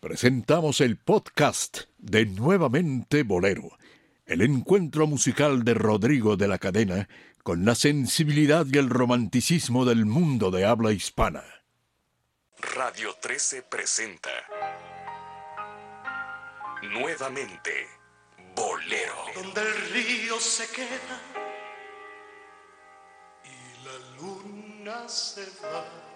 presentamos el podcast de Nuevamente Bolero, el encuentro musical de Rodrigo de la Cadena con la sensibilidad y el romanticismo del mundo de habla hispana. Radio 13 presenta Nuevamente Bolero. Donde el río se queda y la luna se va.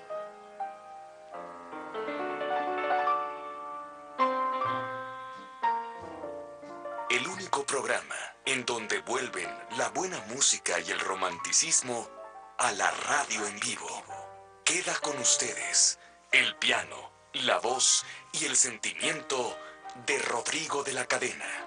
Programa en donde vuelven la buena música y el romanticismo a la radio en vivo. Queda con ustedes el piano, la voz y el sentimiento de Rodrigo de la Cadena.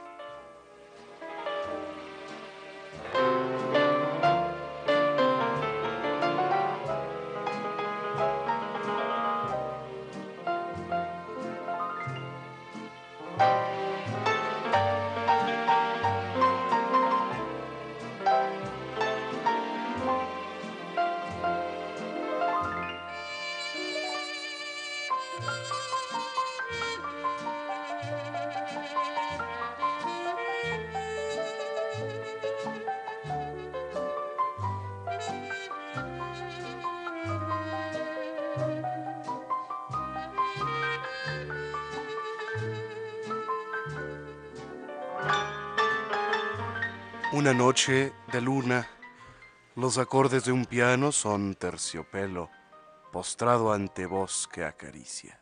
Una noche de luna, los acordes de un piano son terciopelo, postrado ante voz que acaricia.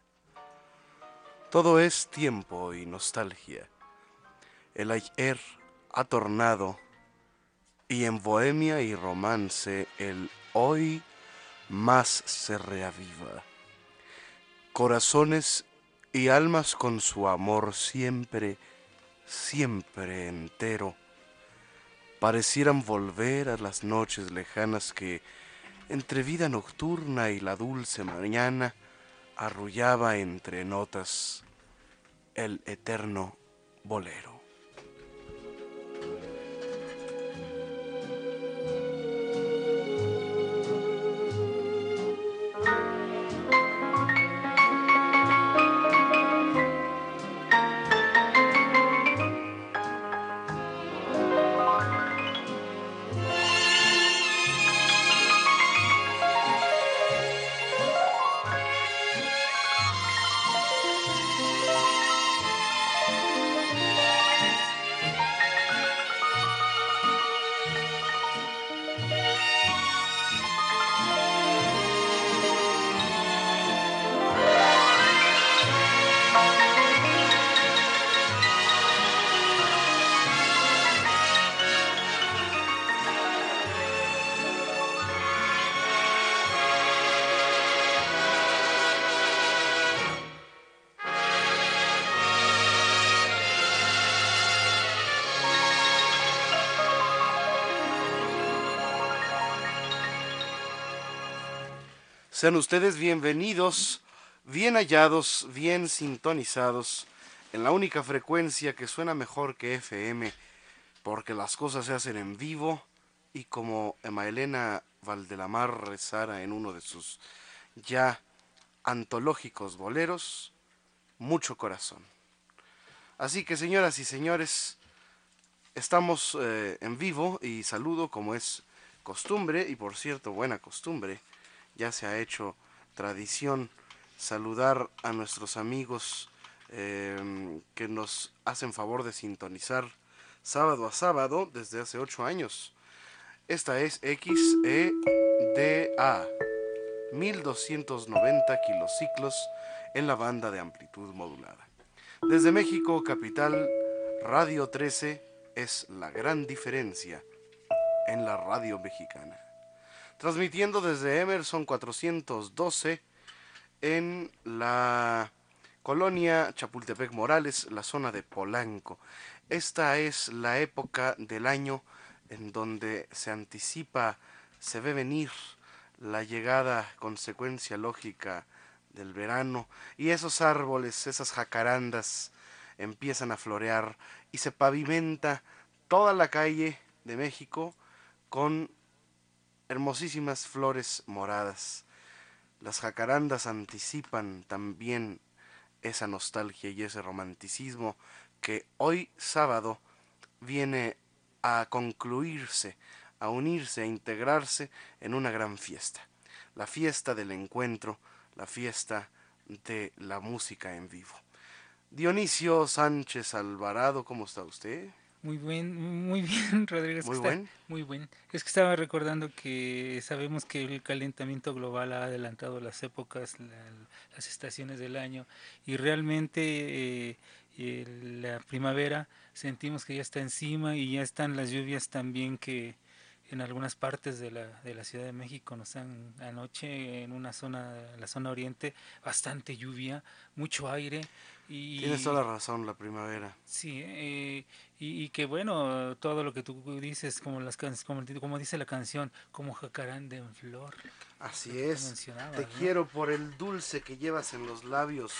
Todo es tiempo y nostalgia. El ayer ha tornado y en bohemia y romance el hoy más se reaviva. Corazones y almas con su amor siempre, siempre entero parecieran volver a las noches lejanas que, entre vida nocturna y la dulce mañana, arrullaba entre notas el eterno bolero. Sean ustedes bienvenidos, bien hallados, bien sintonizados en la única frecuencia que suena mejor que FM, porque las cosas se hacen en vivo y como Emma Elena Valdelamar rezara en uno de sus ya antológicos boleros, mucho corazón. Así que señoras y señores, estamos eh, en vivo y saludo como es costumbre, y por cierto, buena costumbre, ya se ha hecho tradición saludar a nuestros amigos em, que nos hacen favor de sintonizar sábado a sábado desde hace ocho años. Esta es XEDA, 1290 kilociclos en la banda de amplitud modulada. Desde México, capital, Radio 13 es la gran diferencia en la radio mexicana transmitiendo desde Emerson 412 en la colonia Chapultepec Morales, la zona de Polanco. Esta es la época del año en donde se anticipa, se ve venir la llegada, consecuencia lógica del verano, y esos árboles, esas jacarandas empiezan a florear y se pavimenta toda la calle de México con hermosísimas flores moradas. Las jacarandas anticipan también esa nostalgia y ese romanticismo que hoy sábado viene a concluirse, a unirse, a integrarse en una gran fiesta. La fiesta del encuentro, la fiesta de la música en vivo. Dionisio Sánchez Alvarado, ¿cómo está usted? Muy bien, muy bien, Rodrigo. muy buen. muy buen. Es que estaba recordando que sabemos que el calentamiento global ha adelantado las épocas, las estaciones del año y realmente eh, la primavera sentimos que ya está encima y ya están las lluvias también que en algunas partes de la, de la Ciudad de México nos han anoche en una zona, la zona oriente, bastante lluvia, mucho aire. Y, Tienes toda la razón, la primavera. Sí, eh, y, que bueno, todo lo que tú dices, como, las como, como dice la canción, como jacaranda en flor. Así es. Te quiero por el dulce que llevas en los labios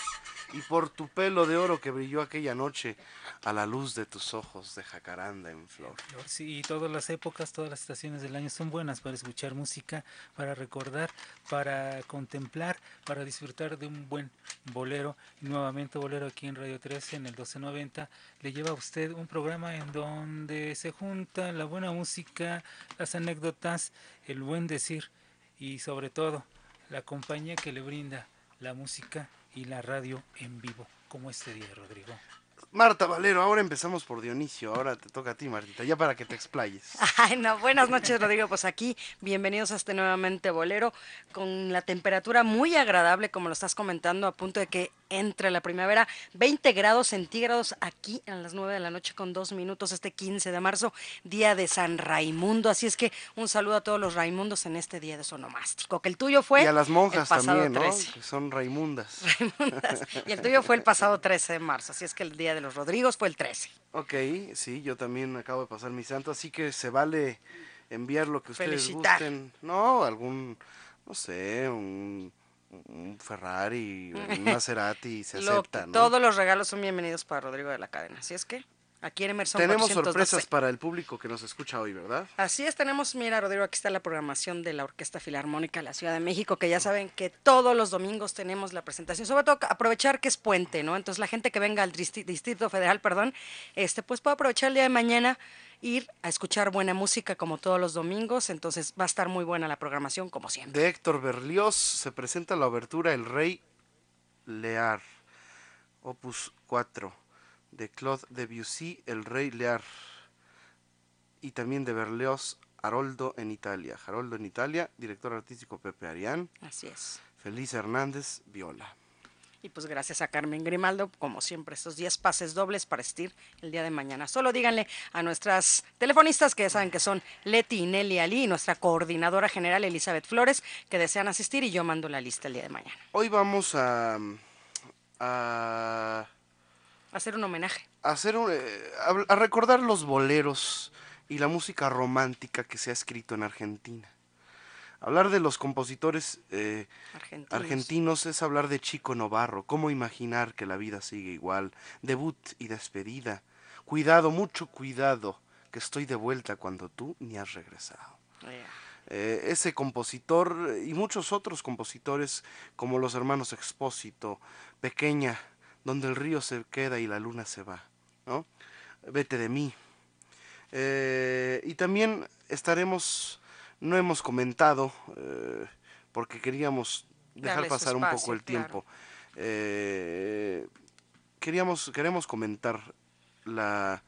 y por tu pelo de oro que brilló aquella noche a la luz de tus ojos de jacaranda en flor. Sí, y todas las épocas, todas las estaciones del año son buenas para escuchar música, para recordar, para contemplar, para disfrutar de un buen bolero. Y nuevamente bolero aquí en Radio 13 en el 1290 le lleva a usted un programa en donde se junta la buena música, las anécdotas, el buen decir y sobre todo la compañía que le brinda la música y la radio en vivo, como este día, Rodrigo. Marta Valero, ahora empezamos por Dionisio, ahora te toca a ti, Martita, ya para que te explayes. Ay, no, buenas noches, Rodrigo, pues aquí, bienvenidos a este nuevamente bolero, con la temperatura muy agradable, como lo estás comentando, a punto de que entre la primavera, 20 grados centígrados aquí a las 9 de la noche con dos minutos, este 15 de marzo, día de San Raimundo, así es que un saludo a todos los Raimundos en este día de sonomástico, que el tuyo fue... Y a las monjas también, ¿no? Que son Raimundas. Raimundas. Y el tuyo fue el pasado 13 de marzo, así es que el día de los Rodrigos fue el 13. Ok, sí, yo también acabo de pasar mi santo, así que se vale enviar lo que ustedes gusten. No, algún, no sé, un, Ferrari, un Maserati, se acepta, ¿no? Todos los regalos son bienvenidos para Rodrigo de la Cadena, así es que Aquí en Emerson Tenemos sorpresas para el público que nos escucha hoy, ¿verdad? Así es, tenemos, mira, Rodrigo, aquí está la programación de la Orquesta Filarmónica de la Ciudad de México, que ya saben que todos los domingos tenemos la presentación, sobre todo aprovechar que es puente, ¿no? Entonces la gente que venga al Distrito Federal, perdón, este, pues puede aprovechar el día de mañana ir a escuchar buena música como todos los domingos, entonces va a estar muy buena la programación como siempre. De Héctor Berlioz se presenta la obertura El Rey Lear, opus 4 de Claude Debussy, El Rey Lear, y también de Berlioz, Haroldo en Italia. Haroldo en Italia, director artístico Pepe Arián. Así es. Feliz Hernández, viola. Y pues gracias a Carmen Grimaldo, como siempre, estos 10 pases dobles para asistir el día de mañana. Solo díganle a nuestras telefonistas que ya saben que son Leti y Nelly Ali y nuestra coordinadora general Elizabeth Flores que desean asistir y yo mando la lista el día de mañana. Hoy vamos a, a Hacer un homenaje. Hacer eh, a, recordar los boleros y la música romántica que se ha escrito en Argentina. Hablar de los compositores eh, argentinos. es hablar de Chico Novarro, cómo imaginar que la vida sigue igual, debut y despedida. Cuidado, mucho cuidado, que estoy de vuelta cuando tú ni has regresado. Eh, ese compositor y muchos otros compositores como los hermanos Expósito, Pequeña, donde el río se queda y la luna se va, ¿no? Vete de mí. Eh, y también estaremos, no hemos comentado, eh, porque queríamos dejar pasar un poco el tiempo. Eh, queríamos, queremos comentar la,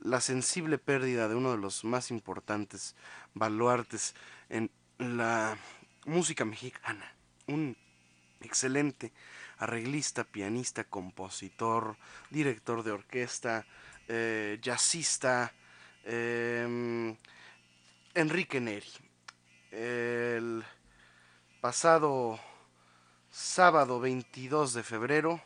la sensible pérdida de uno de los más importantes baluartes en la música mexicana. Un excelente arreglista, pianista, compositor, director de orquesta, eh, jazzista, em, Enrique Neri. El pasado sábado 22 de febrero,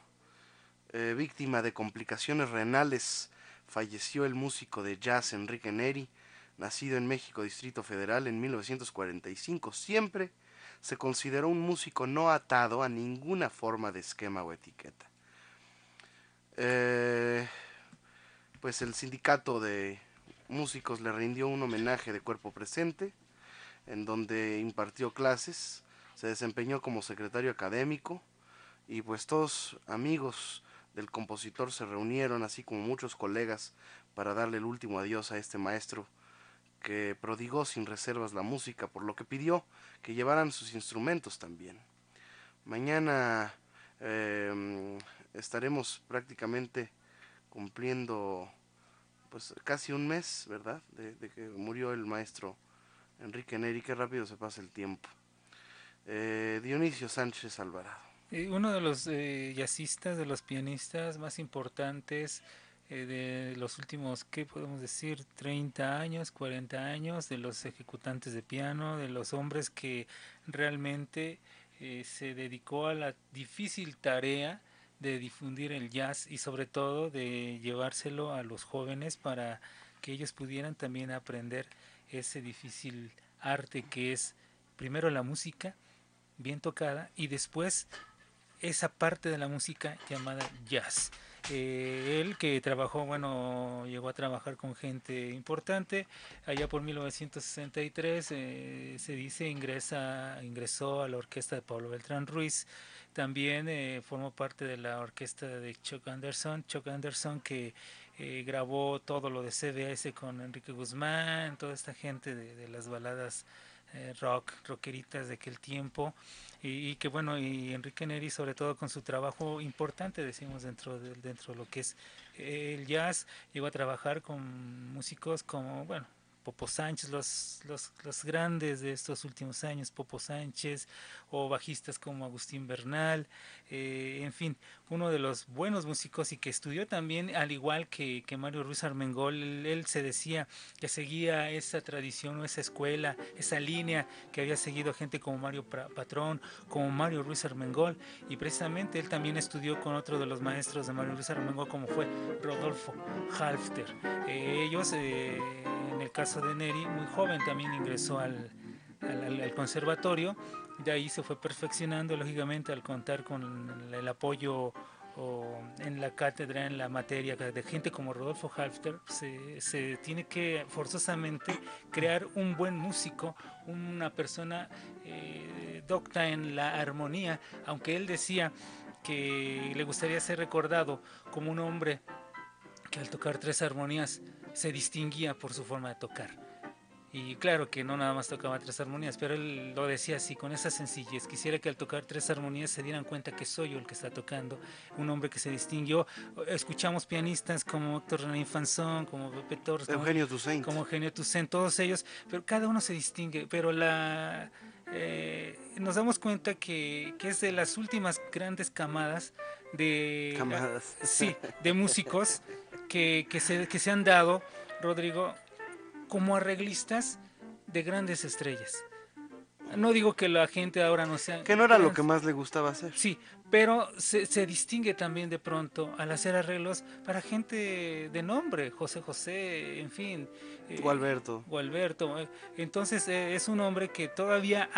eh, víctima de complicaciones renales, falleció el músico de jazz Enrique Neri, nacido en México, Distrito Federal, en 1945, siempre se consideró un músico no atado a ninguna forma de esquema o etiqueta. Eh, pues el sindicato de músicos le rindió un homenaje de cuerpo presente, en donde impartió clases, se desempeñó como secretario académico y pues todos amigos del compositor se reunieron, así como muchos colegas, para darle el último adiós a este maestro que prodigó sin reservas la música, por lo que pidió que llevaran sus instrumentos también. Mañana em, estaremos prácticamente cumpliendo pues casi un mes, ¿verdad? De, que murió el maestro Enrique Neri, qué rápido se pasa el tiempo. Eh, Dionisio Sánchez Alvarado. uno de los eh, jazzistas, de los pianistas más importantes eh, de los últimos, ¿qué podemos decir? 30 años, 40 años, de los ejecutantes de piano, de los hombres que realmente eh, se dedicó a la difícil tarea de difundir el jazz y sobre todo de llevárselo a los jóvenes para que ellos pudieran también aprender ese difícil arte que es primero la música bien tocada y después esa parte de la música llamada jazz. Eh, él que trabajó, bueno, llegó a trabajar con gente importante. Allá por 1963 eh, se dice ingresa, ingresó a la orquesta de Pablo Beltrán Ruiz. También eh, formó parte de la orquesta de Chuck Anderson. Chuck Anderson que grabó todo lo de CBS con Enrique Guzmán, toda esta gente de, las baladas rock, rockeritas de aquel tiempo. Y, que bueno, y Enrique Neri sobre todo con su trabajo importante, decimos, dentro de, dentro de lo que es el jazz, llegó a trabajar con músicos como, bueno, Popo Sánchez, los, los, los, grandes de estos últimos años, Popo Sánchez, o bajistas como Agustín Bernal, eh, en fin, uno de los buenos músicos y que estudió también, al igual que, que Mario Ruiz Armengol, él, se decía que seguía esa tradición o esa escuela, esa línea que había seguido gente como Mario Patrón, como Mario Ruiz Armengol, y precisamente él también estudió con otro de los maestros de Mario Ruiz Armengol, como fue Rodolfo Halfter. Eh, ellos, eh, en el caso de Neri, muy joven también ingresó al, al, conservatorio, de ahí se fue perfeccionando, lógicamente, al contar con el apoyo en la cátedra, en la materia de gente como Rodolfo Halfter, se, se, tiene que forzosamente crear un buen músico, una persona eh, docta en la armonía, aunque él decía que le gustaría ser recordado como un hombre que al tocar tres armonías se distinguía por su forma de tocar. Y claro que no nada más tocaba tres armonías, pero él lo decía así, con esa sencillez. Quisiera que al tocar tres armonías se dieran cuenta que soy yo el que está tocando, un hombre que se distinguió. Escuchamos pianistas como Héctor René Infanzón, como Pepe Torres, Eugenio Toussaint. como Eugenio Toussaint, todos ellos, pero cada uno se distingue. Pero la eh, nos damos cuenta que, que, es de las últimas grandes camadas de, camadas. sí, de músicos que, que, se, que se han dado, Rodrigo, como arreglistas de grandes estrellas. No digo que la gente ahora no sea... Que no era lo que más le gustaba hacer. Sí, pero se, se, distingue también de pronto al hacer arreglos para gente de nombre, José José, en fin. Eh, Gualberto. Gualberto. Entonces eh, es un hombre que todavía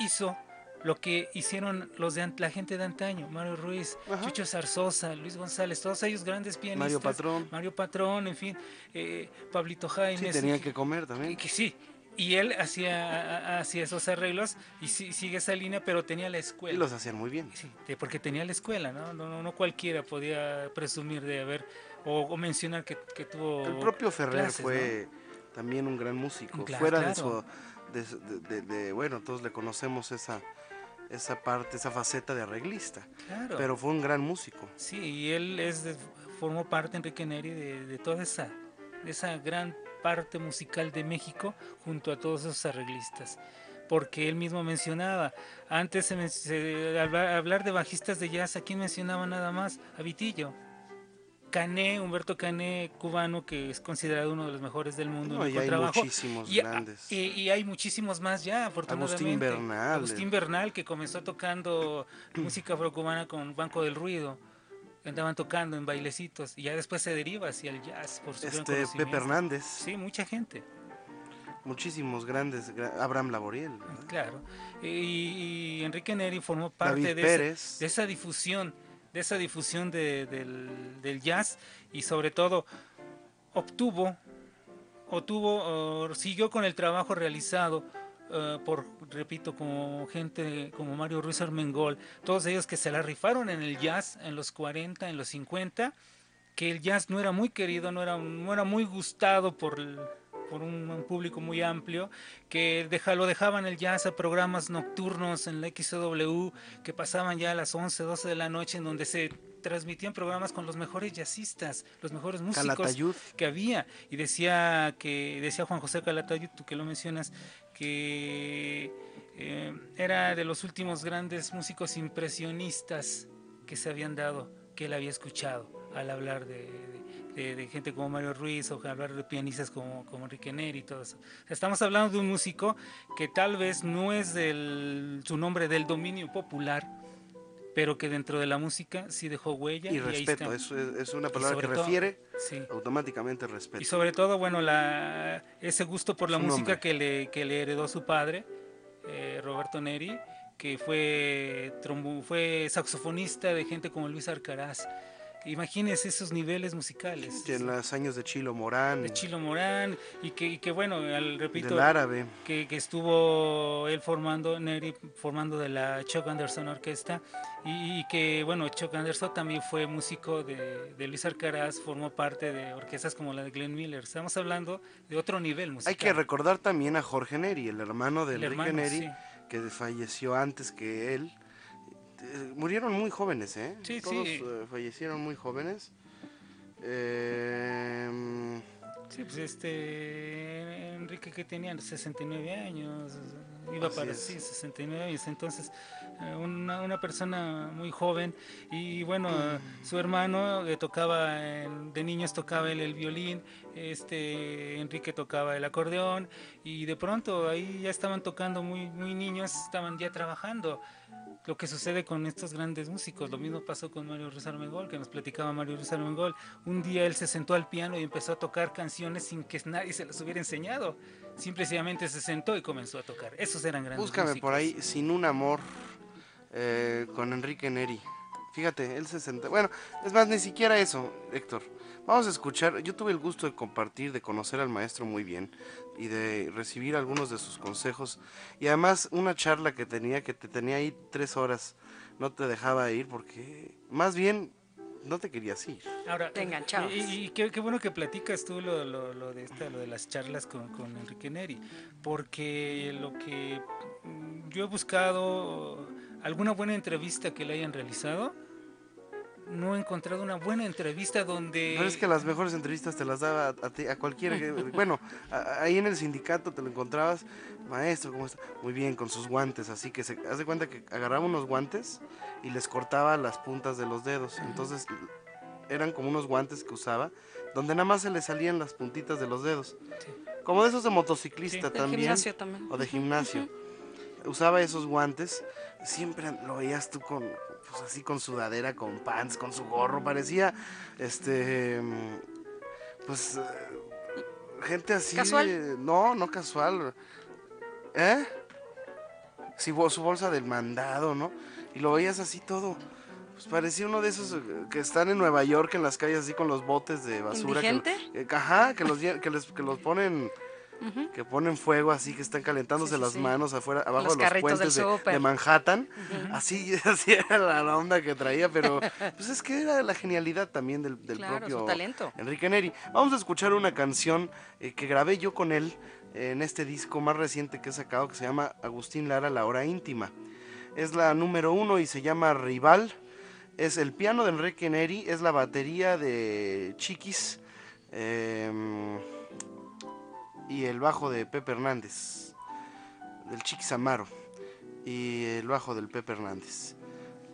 hizo lo que hicieron los de la gente de antaño, Mario Ruiz, Chucho Zarzosa, Luis González, todos ellos grandes pianistas. Mario Patrón. Mario Patrón, en fin, eh, Pablito Jaime. Sí, tenían que comer también. Que, sí, y él hacía, hacía esos arreglos y sigue esa línea, pero tenía la escuela. Y los hacían muy bien. Sí, porque tenía la escuela, ¿no? No, no, cualquiera podía presumir de haber o, mencionar que, tuvo. El propio Ferrer fue también un gran músico. Fuera de su. de, bueno, todos le conocemos esa esa parte, esa faceta de arreglista. Pero fue un gran músico. Sí, y él es formó parte, Enrique Neri, de, toda esa, esa gran parte musical de México junto a todos esos arreglistas. Porque él mismo mencionaba, antes se, hablar de bajistas de jazz, ¿a quién mencionaba nada más? A Vitillo. Cané, Humberto Cané, cubano, que es considerado uno de los mejores del mundo. y hay muchísimos grandes. Y, hay muchísimos más ya, afortunadamente. Agustín Bernal. Agustín Bernal, que comenzó tocando música afrocubana con Banco del Ruido. Andaban tocando en bailecitos y ya después se deriva hacia el jazz por su Este Pepe Hernández. Sí, mucha gente. Muchísimos grandes, Abraham Laboriel. Claro. Y, Enrique Neri formó parte de esa difusión de esa difusión del, jazz y sobre todo obtuvo, o tuvo, siguió con el trabajo realizado eh, por, repito, como gente como Mario Ruiz Armengol, todos ellos que se la rifaron en el jazz en los 40, en los 50, que el jazz no era muy querido, no era, no era muy gustado por, por un, público muy amplio, que deja, lo dejaban el jazz a programas nocturnos en la XW, que pasaban ya a las 11, 12 de la noche, en donde se transmitían programas con los mejores jazzistas, los mejores músicos que había. Y decía que decía Juan José Calatayud, tú que lo mencionas, que eh, era de los últimos grandes músicos impresionistas que se habían dado, que él había escuchado al hablar de, gente como Mario Ruiz o hablar de pianistas como, como Enrique Neri y todo eso. Estamos hablando de un músico que tal vez no es del, su nombre del dominio popular, pero que dentro de la música sí dejó huella. Y, respeto, es, es, una palabra que refiere automáticamente respeto. Y sobre todo, bueno, la, ese gusto por la música que le, que le heredó su padre, eh, Roberto Neri, que fue, fue saxofonista de gente como Luis Arcaraz. Imagínense esos niveles musicales. en los años de Chilo Morán. De Chilo Morán, y que, que bueno, al, repito. Del árabe. Que, que, estuvo él formando, Neri formando de la Chuck Anderson Orquesta, y, que bueno, Chuck Anderson también fue músico de, de, Luis Arcaraz, formó parte de orquestas como la de Glenn Miller. Estamos hablando de otro nivel musical. Hay que recordar también a Jorge Neri, el hermano de Enrique Neri, que falleció antes que él murieron muy jóvenes, ¿eh? Sí, Todos eh, fallecieron muy jóvenes. Eh, sí, pues este Enrique que tenía 69 años, iba para sí, 69 años, entonces eh, una, una, persona muy joven y bueno, mm. su hermano tocaba, de niños tocaba él el violín, este Enrique tocaba el acordeón y de pronto ahí ya estaban tocando muy, muy niños, estaban ya trabajando lo que sucede con estos grandes músicos. Lo mismo pasó con Mario Ruiz Armengol, que nos platicaba Mario Ruiz Armengol. Un día él se sentó al piano y empezó a tocar canciones sin que nadie se las hubiera enseñado. Simplemente se sentó y comenzó a tocar. Esos eran grandes Búscame por ahí, Sin un amor, eh, con Enrique Neri. Fíjate, él se sentó. Bueno, es más, ni siquiera eso, Héctor. Vamos a escuchar. Yo tuve el gusto de compartir, de conocer al maestro muy bien y de recibir algunos de sus consejos. Y además una charla que tenía, que te tenía ahí tres horas, no te dejaba ir porque más bien no te querías ir. Ahora, te Y, qué, bueno que platicas tú lo, lo, de, esta, lo de las charlas con, con Enrique Neri, porque lo que mm, yo he buscado, alguna buena entrevista que le hayan realizado, no he encontrado una buena entrevista donde... No es que las mejores entrevistas te las daba a, ti, a cualquiera. bueno, ahí en el sindicato te lo encontrabas, maestro, ¿cómo está? Muy bien, con sus guantes, así que se hace cuenta que agarraba unos guantes y les cortaba las puntas de los dedos. Entonces eran como unos guantes que usaba, donde nada más se le salían las puntitas de los dedos. Como de esos de motociclista también. De gimnasio también. O de gimnasio. Usaba esos guantes, siempre lo veías tú con, pues así con sudadera, con pants, con su gorro, parecía, este, pues, gente así. ¿Casual? No, no casual. ¿Eh? Sí, su bolsa del mandado, ¿no? Y lo veías así todo. Pues parecía uno de esos que están en Nueva York en las calles así con los botes de basura. ¿Indigente? Que, ajá, que los, que, les, que los ponen que ponen fuego así, que están calentándose las manos afuera, abajo de los puentes de, Manhattan. Así, así era la onda que traía, pero pues es que era la genialidad también del, propio Enrique Neri. Vamos a escuchar una canción eh, que grabé yo con él en este disco más reciente que he sacado, que se llama Agustín Lara, La Hora Íntima. Es la número uno y se llama Rival. Es el piano de Enrique Neri, es la batería de Chiquis. Eh, y el bajo de Pepe Hernández, del Chiquis Amaro, y el bajo del Pepe Hernández.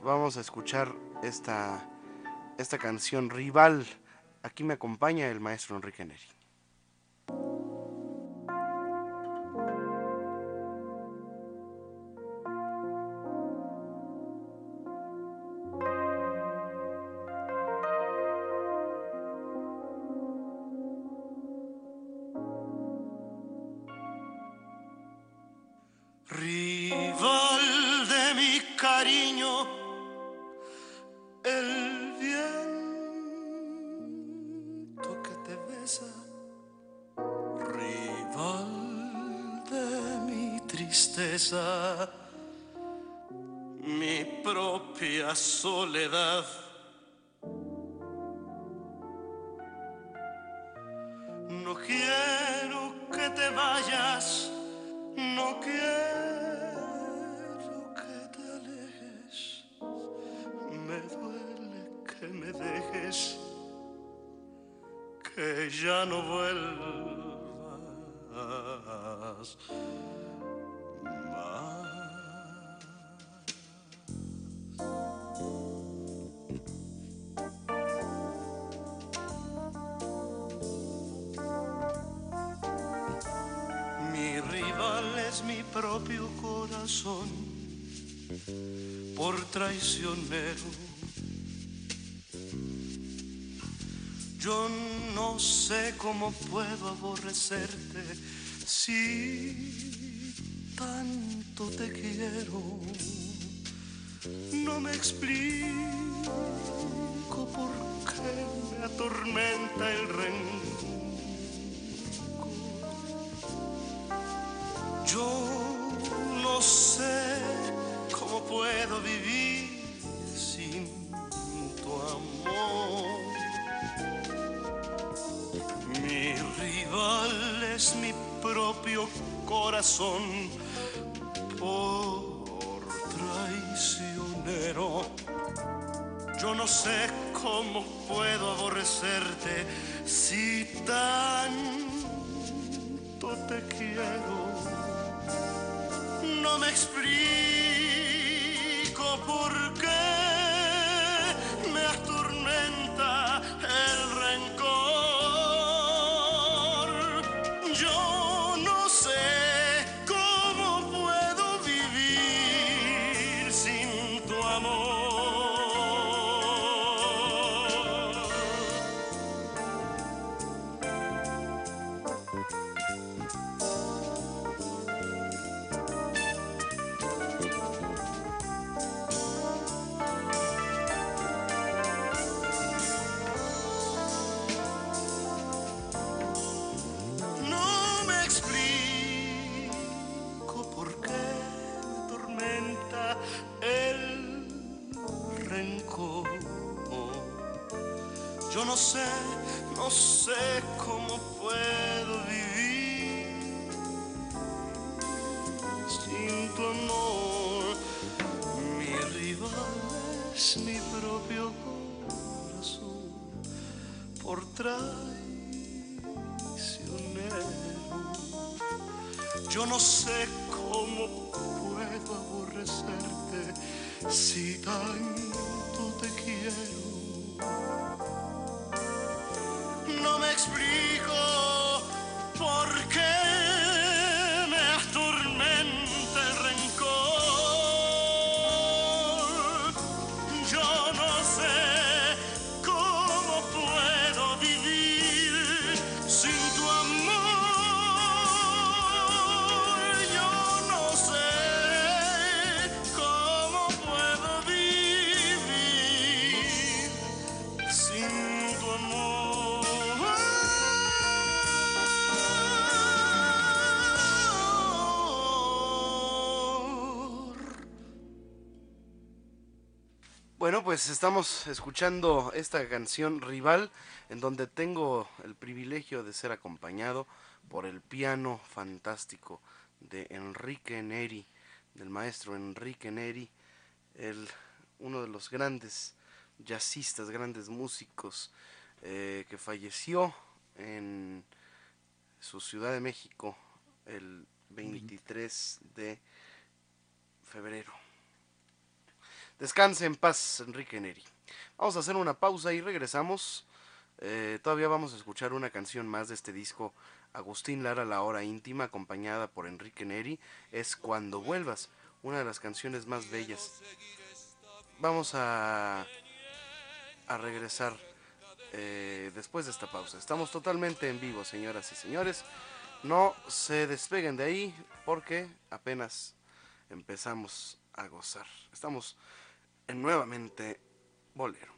Vamos a escuchar esta, esta canción rival. Aquí me acompaña el maestro Enrique Neri. Propia soledad. No quiero que te vayas, no quiero que te alejes. Me duele que me dejes, que ya no vuelvas. Propio corazón por traicionero. Yo no sé cómo puedo aborrecerte si tanto te quiero. No me explico por qué me atormenta el rencor. Por traicionero. Yo no sé cómo puedo aborrecerte si tanto te quiero. No me explico pues estamos escuchando esta canción Rival, en donde tengo el privilegio de ser acompañado por el piano fantástico de Enrique Neri, del maestro Enrique Neri, el, uno de los grandes jazzistas, grandes músicos, eh, que falleció en su Ciudad de México el 23 de febrero. Descanse en paz, Enrique Neri. Vamos a hacer una pausa y regresamos. Eh, todavía vamos a escuchar una canción más de este disco. Agustín Lara, La Hora Íntima, acompañada por Enrique Neri. Es Cuando Vuelvas, una de las canciones más bellas. Vamos a, a regresar eh, después de esta pausa. Estamos totalmente en vivo, señoras y señores. No se despeguen de ahí porque apenas empezamos a gozar. Estamos nuevamente Bolero.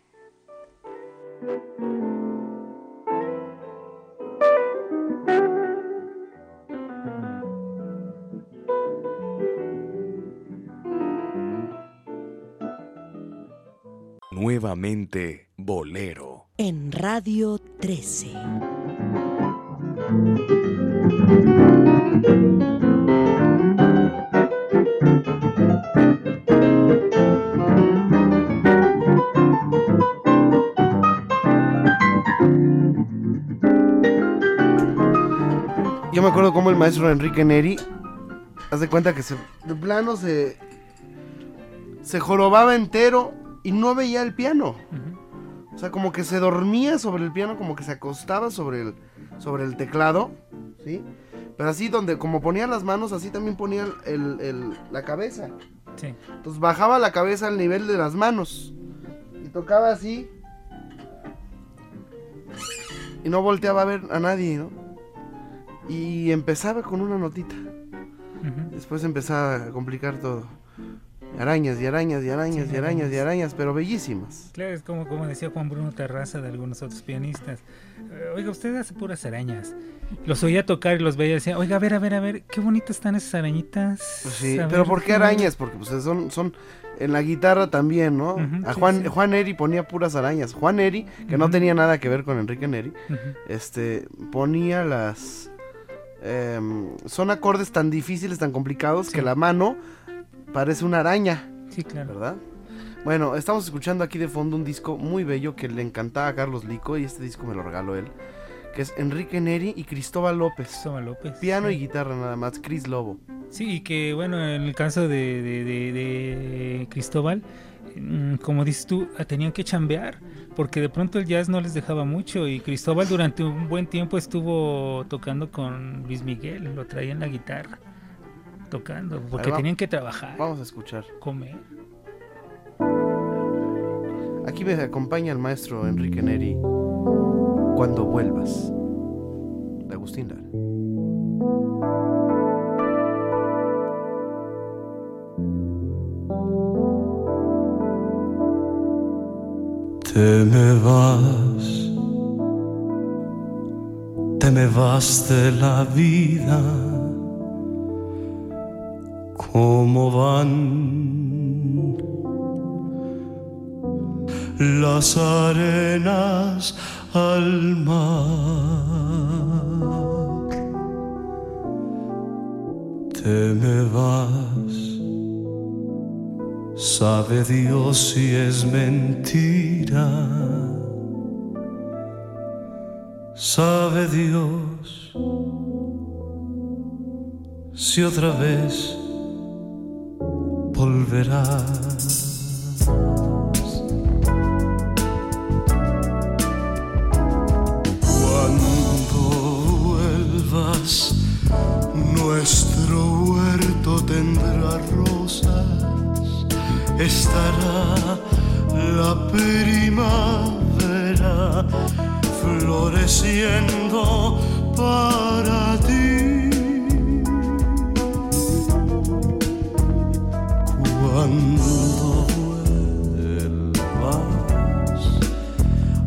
Nuevamente Bolero. En Radio 13. Acuerdo como el maestro Enrique Neri, haz de cuenta que se, de plano se, se jorobaba entero y no veía el piano. O sea, como que se dormía sobre el piano, como que se acostaba sobre el, sobre el teclado, ¿sí? Pero así donde, como ponía las manos, así también ponía el, el- la cabeza. Sí. Entonces bajaba la cabeza al nivel de las manos. Y tocaba así. Y no volteaba a ver a nadie, ¿no? Y empezaba con una notita. Después empezaba a complicar todo. Arañas y arañas y arañas Sí, y arañas y arañas. pero bellísimas. Claro, es como, como decía Juan Bruno Terraza de algunos otros pianistas. Eh, oiga, usted hace puras arañas. Los oía tocar y los veía y decía, oiga, a ver, a ver, a ver, qué bonitas están esas arañitas. Pues sí, A pero ver, ¿por qué déjame ver". arañas? Porque pues son, son en la guitarra también, ¿no? A Juan, sí. Juan Eri ponía puras arañas. Juan Eri, que no tenía nada que ver con Enrique Neri, este, ponía las... em, son acordes tan difíciles, tan complicados, que la mano parece una araña, Sí, claro. ¿verdad? Bueno, estamos escuchando aquí de fondo un disco muy bello que le encantaba a Carlos Lico y este disco me lo regaló él, que es Enrique Neri y Cristóbal López. Cristóbal López. Piano sí. y guitarra nada más, Cris Lobo. Sí, y que bueno, en el caso de, de- de- de Cristóbal, mm, como dices tú, tenían que chambear, porque de pronto el jazz no les dejaba mucho, y Cristóbal durante un buen tiempo estuvo tocando con Luis Miguel, lo traía en la guitarra, tocando, porque va. tenían que trabajar, Vamos a escuchar. comer. Aquí me acompaña el maestro Enrique Neri. Cuando vuelvas. De Agustín Lara. Te me vas, te me vas de la vida, como van las arenas al mar. Te me vas. Sabe Dios si es mentira. Sabe Dios si otra vez volverás. Nuestro huerto tendrá estará la primavera floreciendo para ti. Cuando vuelvas,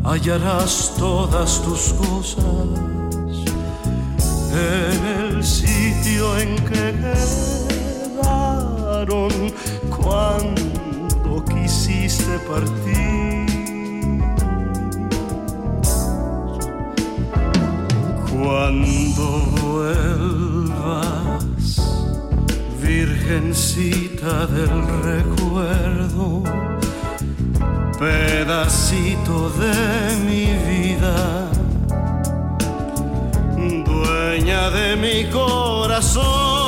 hallarás todas tus cosas en el sitio en que quedaron cuando quisiste partir. Cuando vuelvas, virgencita del recuerdo, pedacito de mi vida dueña de mi corazón.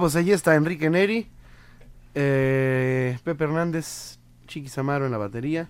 Pues allí está Enrique Neri, eh, Pepe Hernández, Chiqui Samaro en la batería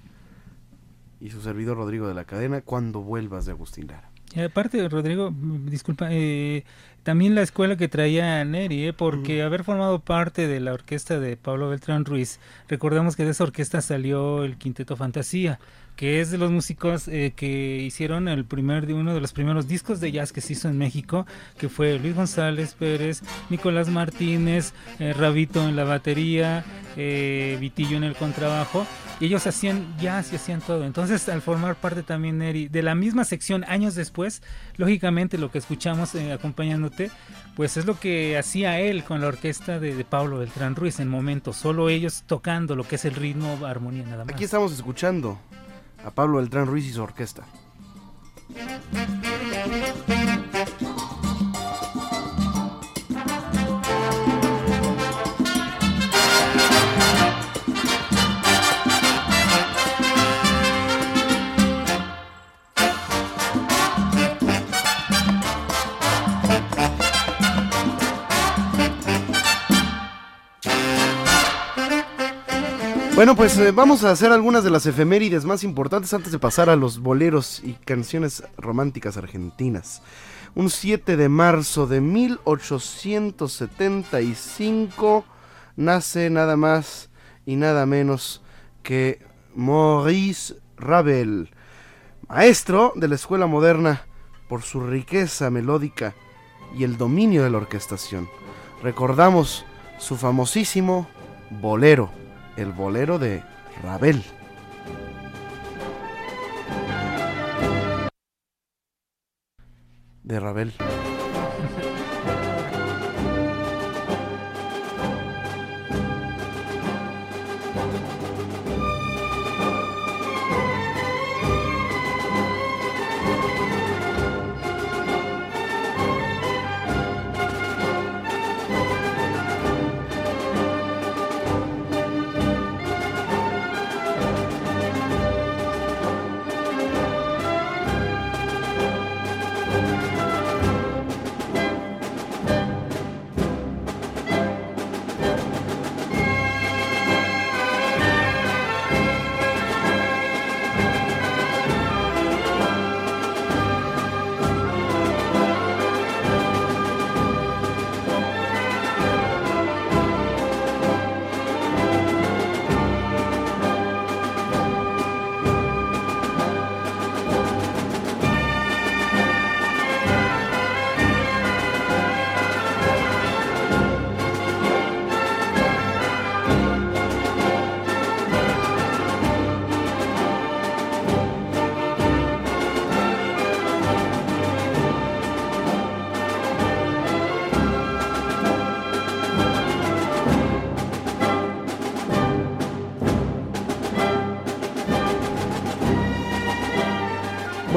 y su servidor Rodrigo de la Cadena, cuando vuelvas de Agustín Lara. Y aparte, Rodrigo, mm, disculpa, eh, también la escuela que traía Neri, eh, porque haber formado parte de la orquesta de Pablo Beltrán Ruiz, recordemos que de esa orquesta salió el Quinteto Fantasía, que es de los músicos eh, que hicieron el primer de uno de los primeros discos de jazz que se hizo en México, que fue Luis González Pérez, Nicolás Martínez, eh, Rabito en la batería, eh, Vitillo en el contrabajo, y ellos hacían jazz y hacían todo. Entonces, al formar parte también Neri de la misma sección años después, lógicamente lo que escuchamos eh, acompañándote, pues es lo que hacía él con la orquesta de, de Pablo Beltrán Ruiz en momentos, solo ellos tocando lo que es el ritmo, armonía nada más. Aquí estamos escuchando a Pablo Beltrán Ruiz y su orquesta. Bueno, pues eh, vamos a hacer algunas de las efemérides más importantes antes de pasar a los boleros y canciones románticas argentinas. Un 7 de marzo de 1875 nace nada más y nada menos que Maurice Ravel, maestro de la escuela moderna por su riqueza melódica y el dominio de la orquestación. Recordamos su famosísimo bolero el bolero de Ravel. De Ravel.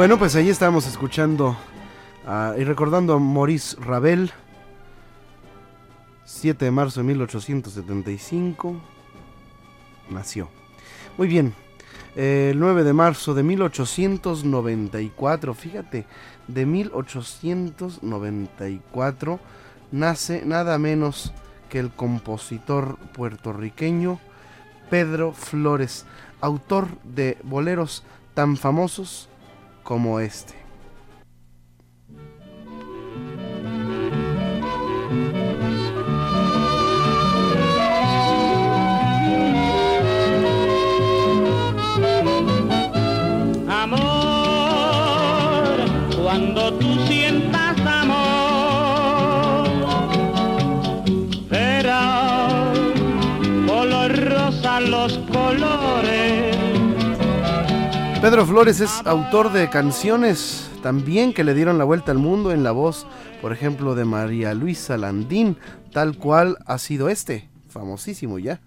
Bueno, pues ahí estábamos escuchando y recordando a Maurice Ravel, 7 de marzo de 1875, nació. Muy bien, eh, el 9 de marzo de 1894, fíjate, de 1894 nace nada menos que el compositor puertorriqueño Pedro Flores, autor de boleros tan famosos como este. Pedro Flores es autor de canciones también que le dieron la vuelta al mundo en la voz, por ejemplo, de María Luisa Landín, tal cual ha sido este, famosísimo ya.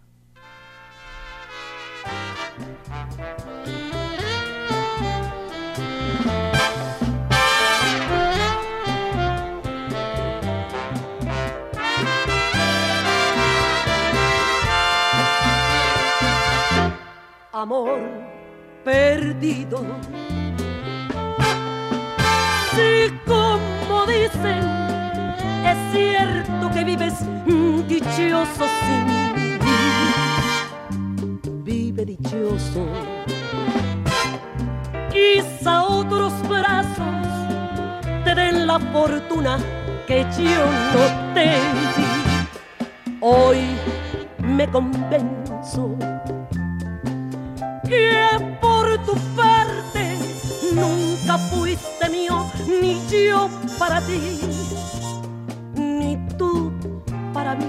amor perdido. Si como dicen, es cierto que vives dichoso sin mí. Vive dichoso. Quizá otros brazos te den la fortuna que yo no te di. Hoy me convenzo que por tu parte nunca fuiste mío, ni yo para ti, ni tú para mí.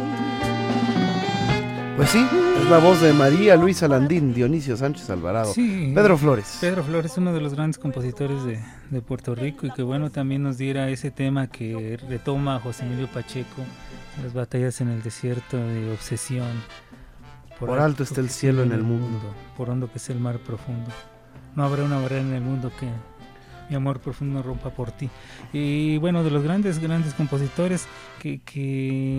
Pues sí, es la voz de María Luisa Landín, Dionisio Sánchez Alvarado, Sí. Pedro Flores. Pedro Flores, uno de los grandes compositores de, de Puerto Rico y que bueno también nos diera ese tema que retoma José Emilio Pacheco, las batallas en el desierto de obsesión. Por alto está el cielo en el mundo. por hondo que es el mar profundo. No habrá una barrera en el mundo que mi amor profundo rompa por ti. Y bueno, de los grandes, grandes compositores que,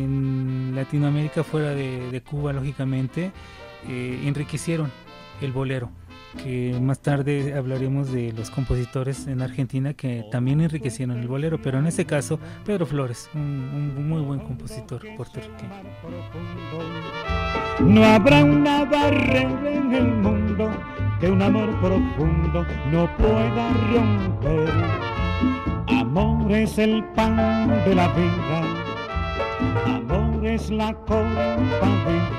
en Latinoamérica, fuera de, de Cuba, lógicamente, eh, enriquecieron el bolero. Que más tarde hablaremos de los compositores en Argentina que también enriquecieron el bolero, pero en este caso, Pedro Flores, un, un muy buen compositor puertorriqueño. No habrá una barrera en el mundo que un amor profundo no pueda romper. Amor es el pan de la vida, amor es la copa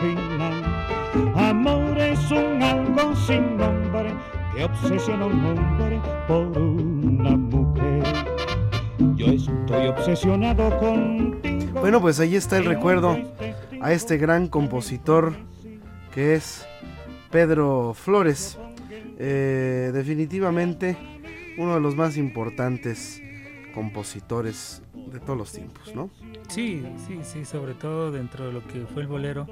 divina, amor es un algo sin nombre que obsesiona a un hombre por una mujer. Yo estoy obsesionado contigo. Bueno, pues ahí está el recuerdo a este gran compositor que es Pedro Flores. Eh, definitivamente uno de los más importantes compositores de todos los tiempos, ¿no? Sí, sí, sí, sobre todo dentro de lo que fue el bolero,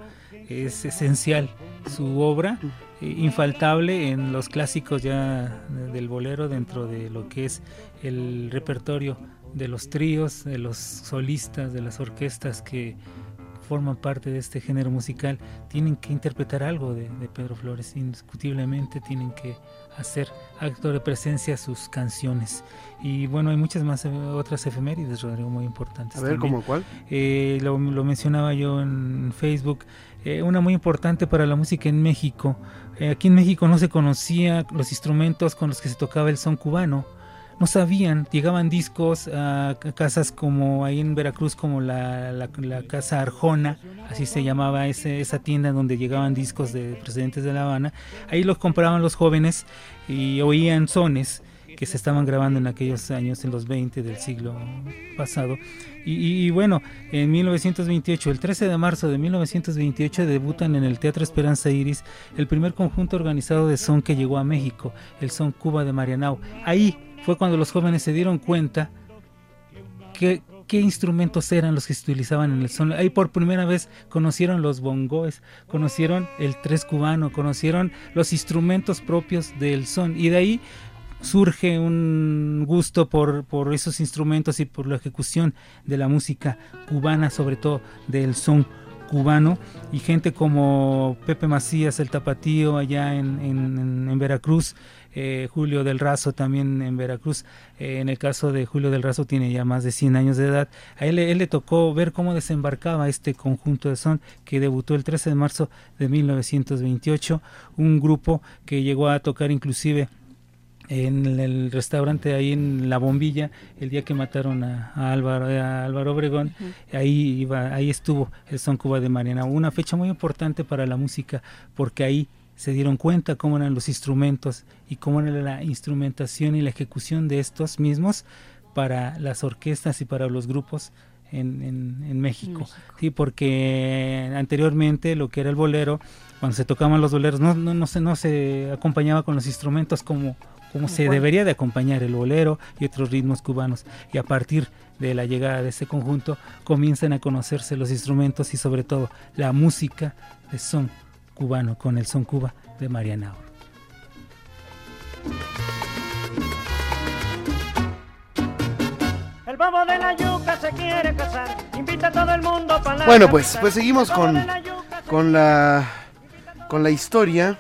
es esencial su obra, eh, infaltable en los clásicos ya de- del bolero, dentro de lo que es el repertorio de los tríos, de los solistas, de las orquestas que forman parte de este género musical, tienen que interpretar algo de, de Pedro Flores, indiscutiblemente tienen que hacer acto de presencia a sus canciones. Y bueno, hay muchas más eh, otras efemérides, Rodrigo, muy importantes. A ver. ¿cómo cuál? Eh, lo, lo mencionaba yo en Facebook, eh, una muy importante para la música en México. Eh, aquí en México no se conocía los instrumentos con los que se tocaba el son cubano. No sabían, llegaban discos a casas como ahí en Veracruz, como la, la- Casa Arjona, así se llamaba ese- esa tienda donde llegaban discos de presidentes de La Habana. Ahí los compraban los jóvenes y oían sones que se estaban grabando en aquellos años, en los 20 del siglo pasado. Y bueno, en 1928, el 13 de marzo de 1928, debutan en el Teatro Esperanza Iris el primer conjunto organizado de son que llegó a México, el Son Cuba de Marianao. Ahí fue cuando los jóvenes se dieron cuenta que qué instrumentos eran los que se utilizaban en el son. Ahí por primera vez conocieron los bongoes, conocieron el tres cubano, conocieron los instrumentos propios del son. Y de ahí surge un gusto por, esos instrumentos y por la ejecución de la música cubana, sobre todo del son cubano y gente como Pepe Macías, el tapatío allá en Veracruz, eh, Julio del Razo también en Veracruz, eh, en el caso de Julio del Razo tiene ya más de 100 años de edad, a él, él le tocó ver cómo desembarcaba este conjunto de son que debutó el 13 de marzo de 1928, un grupo que llegó a tocar inclusive en el restaurante ahí en La Bombilla, el día que mataron a, a Álvaro, a Álvaro Obregón, ahí iba, ahí estuvo el Son Cuba de Mariana, una fecha muy importante para la música, porque ahí se dieron cuenta cómo eran los instrumentos y cómo era la instrumentación y la ejecución de estos mismos para las orquestas y para los grupos en, en- en México. Sí, porque anteriormente lo que era el bolero, cuando se tocaban los boleros, no, no, no, se, no se acompañaba con los instrumentos como, como se debería de acompañar el bolero y otros ritmos cubanos. Y a partir de la llegada de ese conjunto comienzan a conocerse los instrumentos y sobre todo la música de son cubano con el son Cuba de Mariana Oro. El bobo de la yuca se quiere casar. Invita a todo el mundo para la Bueno, pues, pues seguimos con, con la con la historia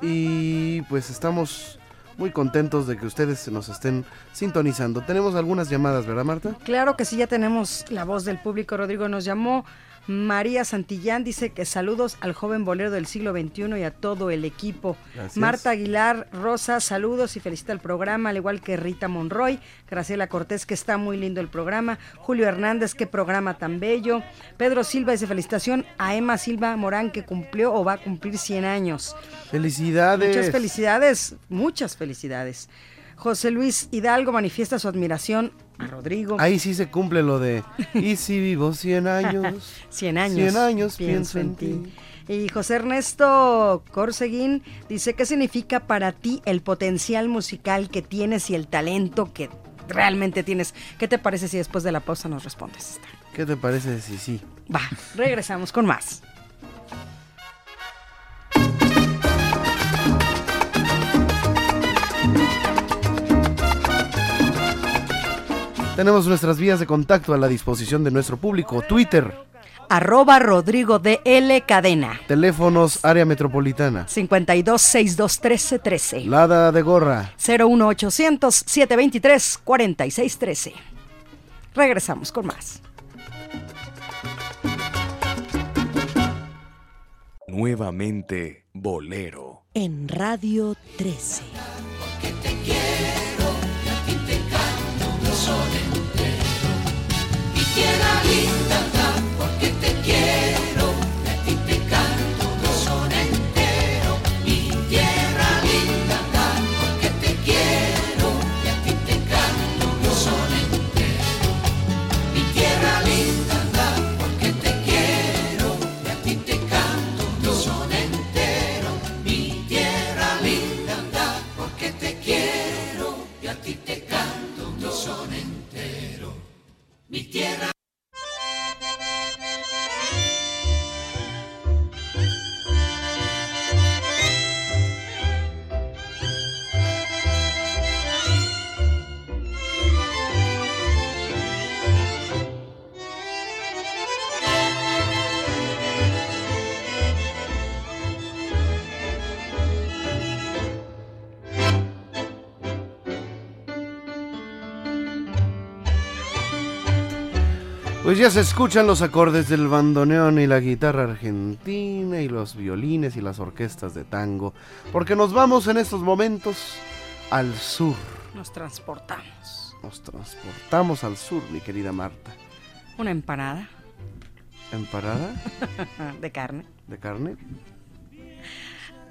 y pues estamos muy contentos de que ustedes nos estén sintonizando. Tenemos algunas llamadas, ¿verdad, Marta? Claro que sí, ya tenemos la voz del público. Rodrigo nos llamó María Santillán dice que saludos al joven bolero del siglo XXI y a todo el equipo. Gracias. Marta Aguilar Rosa, saludos y felicita el programa, al igual que Rita Monroy. Graciela Cortés, que está muy lindo el programa. Julio Hernández, qué programa tan bello. Pedro Silva dice felicitación a Emma Silva Morán, que cumplió o va a cumplir 100 años. Felicidades. Muchas felicidades, muchas felicidades. José Luis Hidalgo manifiesta su admiración Rodrigo. Ahí sí se cumple lo de. Y si vivo 100 años. 100 años. 100 años pienso en ti. Y José Ernesto Corseguín dice, ¿qué significa para ti el potencial musical que tienes y el talento que realmente tienes? ¿Qué te parece si después de la pausa nos respondes? ¿Qué te parece si sí? Va, regresamos con más. Tenemos nuestras vías de contacto a la disposición de nuestro público. Twitter, Arroba Rodrigo de L Cadena. teléfonos área metropolitana. 52 62 13 13. Lada de gorra. 01800 723 46 13. Regresamos con más. Nuevamente, Bolero. En Radio 13. Mi tierra linda andar porque te quiero y a ti te canto, yo son entero, mi tierra linda andar, porque te quiero, y a ti te canto, yo son entero, mi tierra linda andar, porque te quiero, y a ti te canto, yo son entero, mi tierra linda porque te quiero, y a ti te canto, yo soy entero. Pues ya se escuchan los acordes del bandoneón y la guitarra argentina y los violines y las orquestas de tango, porque nos vamos en estos momentos al sur. Nos transportamos. Nos transportamos al sur, mi querida Marta. Una empanada ¿Emparada de carne, de carne?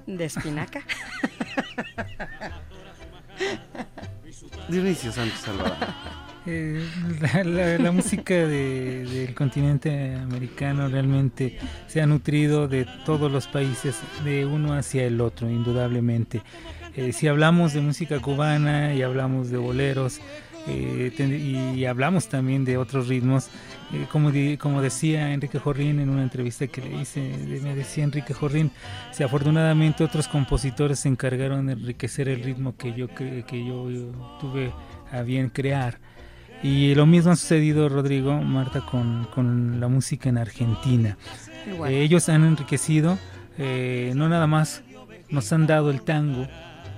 de espinaca. Dionisio Sánchez Alvarado. Eh, la, la- música de- del continente americano realmente se ha nutrido de todos los países de uno hacia el otro, indudablemente. Eh, si hablamos de música cubana y hablamos de boleros eh, y hablamos también de otros ritmos, eh, como, di- como decía Enrique Jorrín en una entrevista que le hice, de- me decía Enrique Jorrín, si afortunadamente otros compositores se encargaron de enriquecer el ritmo que yo, que yo, yo tuve a bien crear. Y lo mismo ha sucedido, Rodrigo, Marta, con, con la música en Argentina. Eh, ellos han enriquecido, eh, no nada más nos han dado el tango,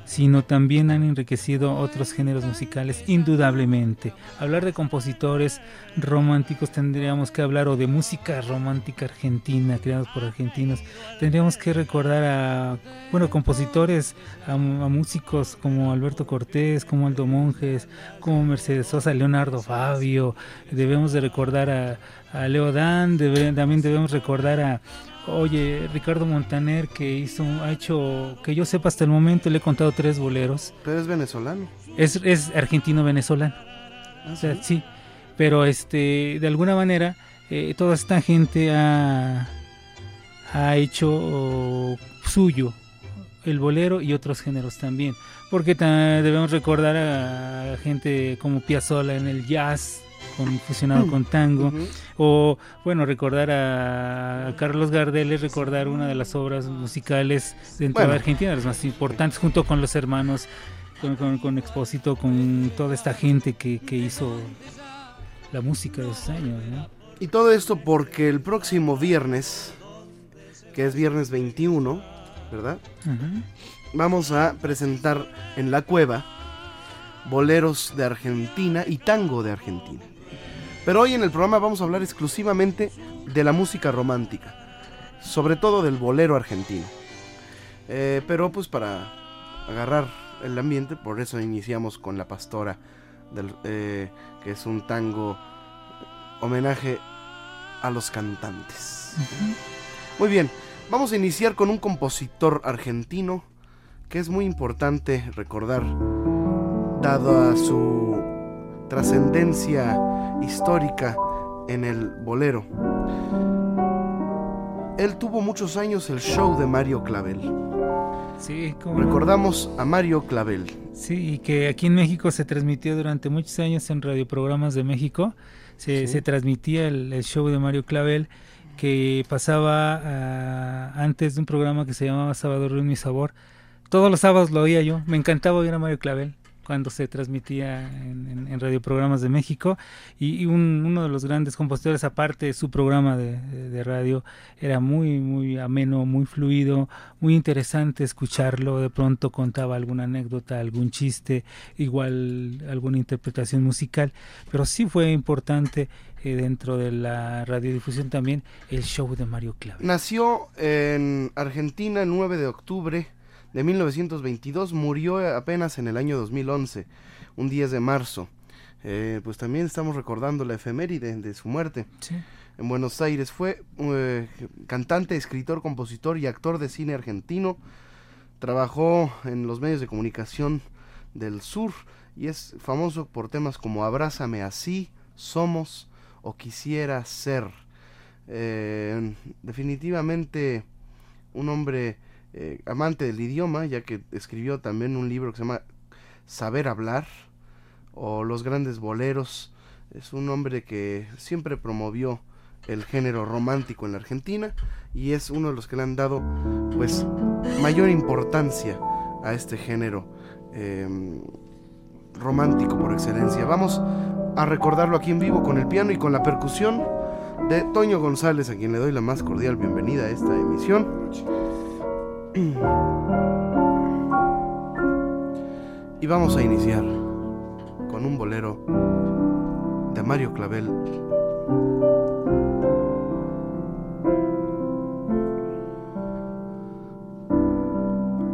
sino también han enriquecido otros géneros musicales, indudablemente. Hablar de compositores románticos tendríamos que hablar, o de música romántica argentina, creados por argentinos. Tendríamos que recordar a, bueno, compositores, a, músicos como Alberto Cortés, como Aldo Monjes, como Mercedes Sosa, Leonardo Fabio. Debemos de recordar a, a Leo Dan, debe- también debemos recordar a, Oye, Ricardo Montaner que hizo, ha hecho, que yo sepa hasta el momento, le he contado tres boleros. Pero es venezolano. Es, es argentino-venezolano. Ah, O sea, sí. Pero este, de alguna manera, eh, toda esta gente ha, ha hecho oh, suyo el bolero y otros géneros también. Porque ta- debemos recordar a gente como Piazzolla en el jazz, con, fusionado con tango. Ujú. O, bueno, recordar a Carlos Gardel es recordar una de las obras musicales dentro Bueno. de Argentina, las más importantes, junto con los hermanos, con, con, con Expósito, con toda esta gente que, que hizo la música de esos años, ¿no? Y todo esto porque el próximo viernes, que es viernes 21, ¿verdad? Vamos a presentar en la cueva boleros de Argentina y tango de Argentina. Pero hoy en el programa vamos a hablar exclusivamente de la música romántica, sobre todo del bolero argentino. Eh, pero pues para agarrar el ambiente, por eso iniciamos con La Pastora, del, eh, que es un tango homenaje a los cantantes. Muy bien, vamos a iniciar con un compositor argentino que es muy importante recordar, dada su trascendencia histórica en el bolero. Él tuvo muchos años el show de Mario Clavel. Sí, como Recordamos a Mario Clavel. Sí, y que aquí en México se transmitió durante muchos años en radioprogramas de México. Se, Sí. se transmitía el, el show de Mario Clavel que pasaba ah, antes de un programa que se llamaba Sábado Río Mi Sabor. Todos los sábados lo oía yo. Me encantaba oír a Mario Clavel cuando se transmitía en, en- en radioprogramas de México. Y, un- uno de los grandes compositores, aparte de su programa de, radio, era muy, muy ameno, muy fluido, muy interesante escucharlo. De pronto contaba alguna anécdota, algún chiste, igual alguna interpretación musical. Pero sí fue importante eh, dentro de la radiodifusión también el show de Mario Clavel. Nació en Argentina el 9 de octubre de 1922, murió apenas en el año 2011, un 10 de marzo. Eh, pues también estamos recordando la efeméride de su muerte. Sí. En Buenos Aires fue eh, cantante, escritor, compositor y actor de cine argentino. Trabajó en los medios de comunicación del sur y es famoso por temas como Abrázame así, Somos o Quisiera ser. Eh, definitivamente un hombre eh, amante del idioma, ya que escribió también un libro que se llama Saber hablar o Los grandes boleros. Es un hombre que siempre promovió el género romántico en la Argentina y es uno de los que le han dado pues mayor importancia a este género eh, romántico por excelencia. Vamos a recordarlo aquí en vivo con el piano y con la percusión de Toño González, a quien le doy la más cordial bienvenida a esta emisión. Y vamos a iniciar con un bolero de Mario Clavel.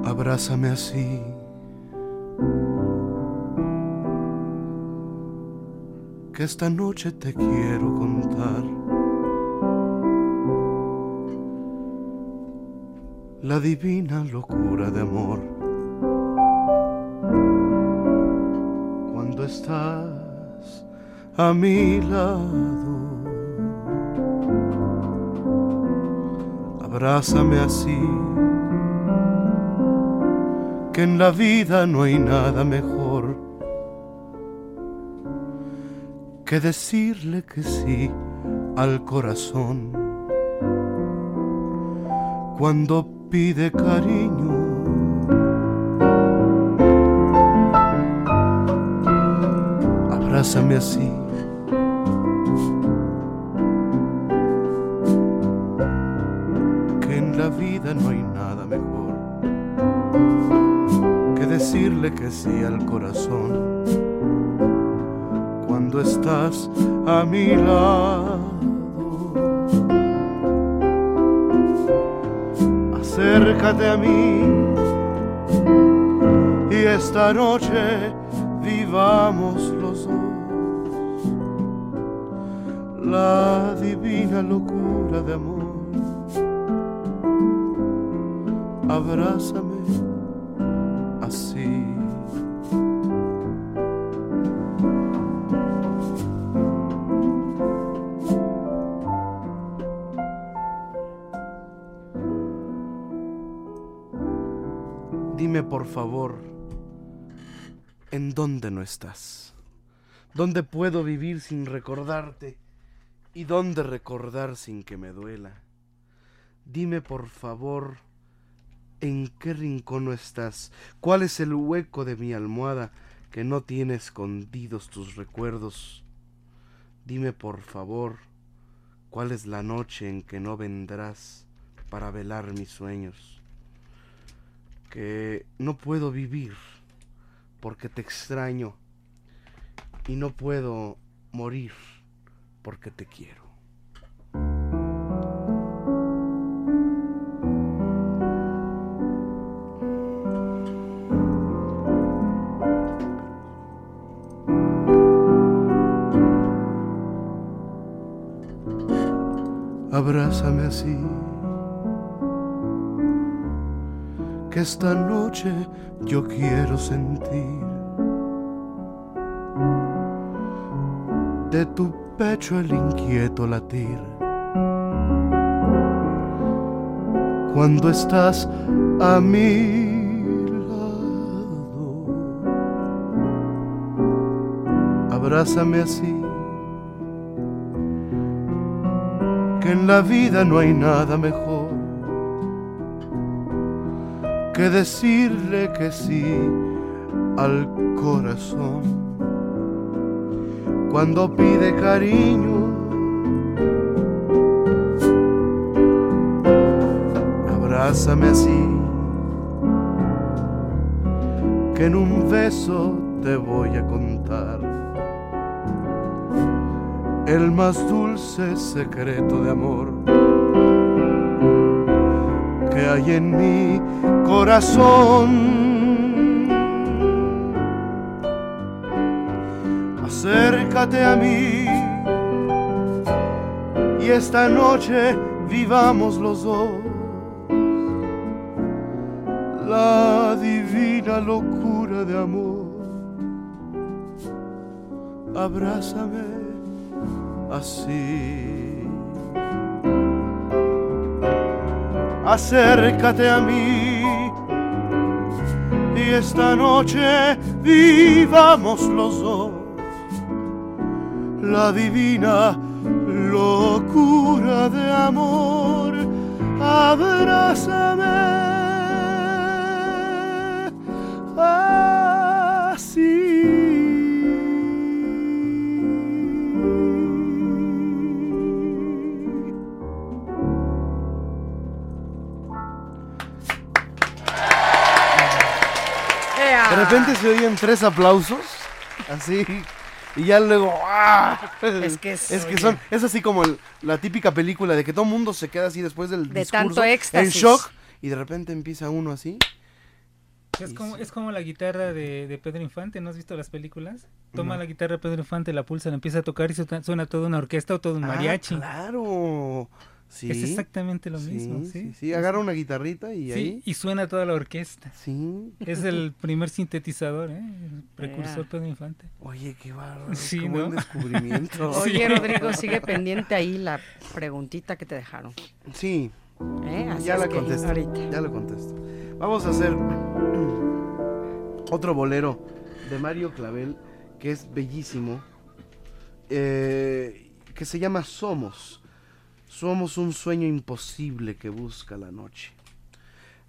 Abrázame así. Que esta noche te quiero contar. La divina locura de amor. Cuando estás a mi lado. Abrázame así. Que en la vida no hay nada mejor que decirle que sí al corazón cuando pide cariño. Abrázame así. Que en la vida no hay nada mejor que decirle que sí al corazón cuando estás a mi lado. Acércate a mí. Y esta noche vivamos los dos. La divina locura de amor. Abrázame estás? ¿Dónde puedo vivir sin recordarte? ¿Y dónde recordar sin que me duela? Dime por favor, ¿en qué rincón no estás? ¿Cuál es el hueco de mi almohada que no tiene escondidos tus recuerdos? Dime por favor, ¿cuál es la noche en que no vendrás para velar mis sueños? que no puedo vivir porque te extraño y no puedo morir porque te quiero. Abrázame así, que esta noche yo quiero sentir de tu pecho el inquieto latir. Cuando estás a mi lado, abrázame así, que en la vida no hay nada mejor que decirle que sí al corazón cuando pide cariño. Abrázame así, que en un beso te voy a contar el más dulce secreto de amor que hay en mi corazón. acércate a mí y esta noche vivamos los dos la divina locura de amor. Abrázame así. Acércate a mí y esta noche vivamos los dos la divina locura de amor. Abrázame repente se oyen tres aplausos, así y ya luego ¡ah! Es que es, es que son es así como el- la típica película de que todo el mundo se queda así después del De discurso tanto en éxtasis. shock y de repente empieza uno así Es como, es como la guitarra de, de Pedro Infante, ¿no has visto las películas? Toma la guitarra de Pedro Infante, la pulsa, la empieza a tocar y suena, suena toda una orquesta o todo un Ah, mariachi. claro sí Es exactamente lo sí, mismo, sí, sí. sí, agarra una guitarrita y Sí, ahí y suena toda la orquesta. sí Es el primer sintetizador, ¿eh? El precursor. Pedro Infante. oye qué bárbaro Sí, qué buen ¿no? descubrimiento Sí. Oye, Rodrigo, sigue pendiente ahí la preguntita que te dejaron. sí ¿eh? Así ya es la contesto ahorita. ya lo contesto vamos a hacer otro bolero de Mario Clavel que es bellísimo eh, que se llama Somos somos un sueño imposible que busca la noche.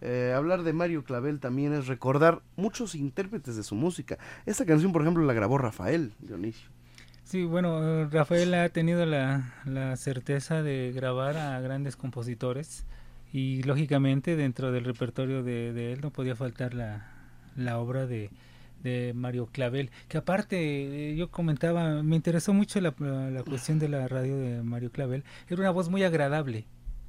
Eh, hablar de Mario Clavel también es recordar muchos intérpretes de su música. Esta canción por ejemplo la grabó Rafael Dionisio. Sí, bueno, eh, Rafael ha tenido la, certeza de grabar a grandes compositores y lógicamente dentro del repertorio de, él no podía faltar la obra de, de Mario Clavel, que aparte eh, yo comentaba, me interesó mucho la, la- cuestión de la radio de Mario Clavel, era una voz muy agradable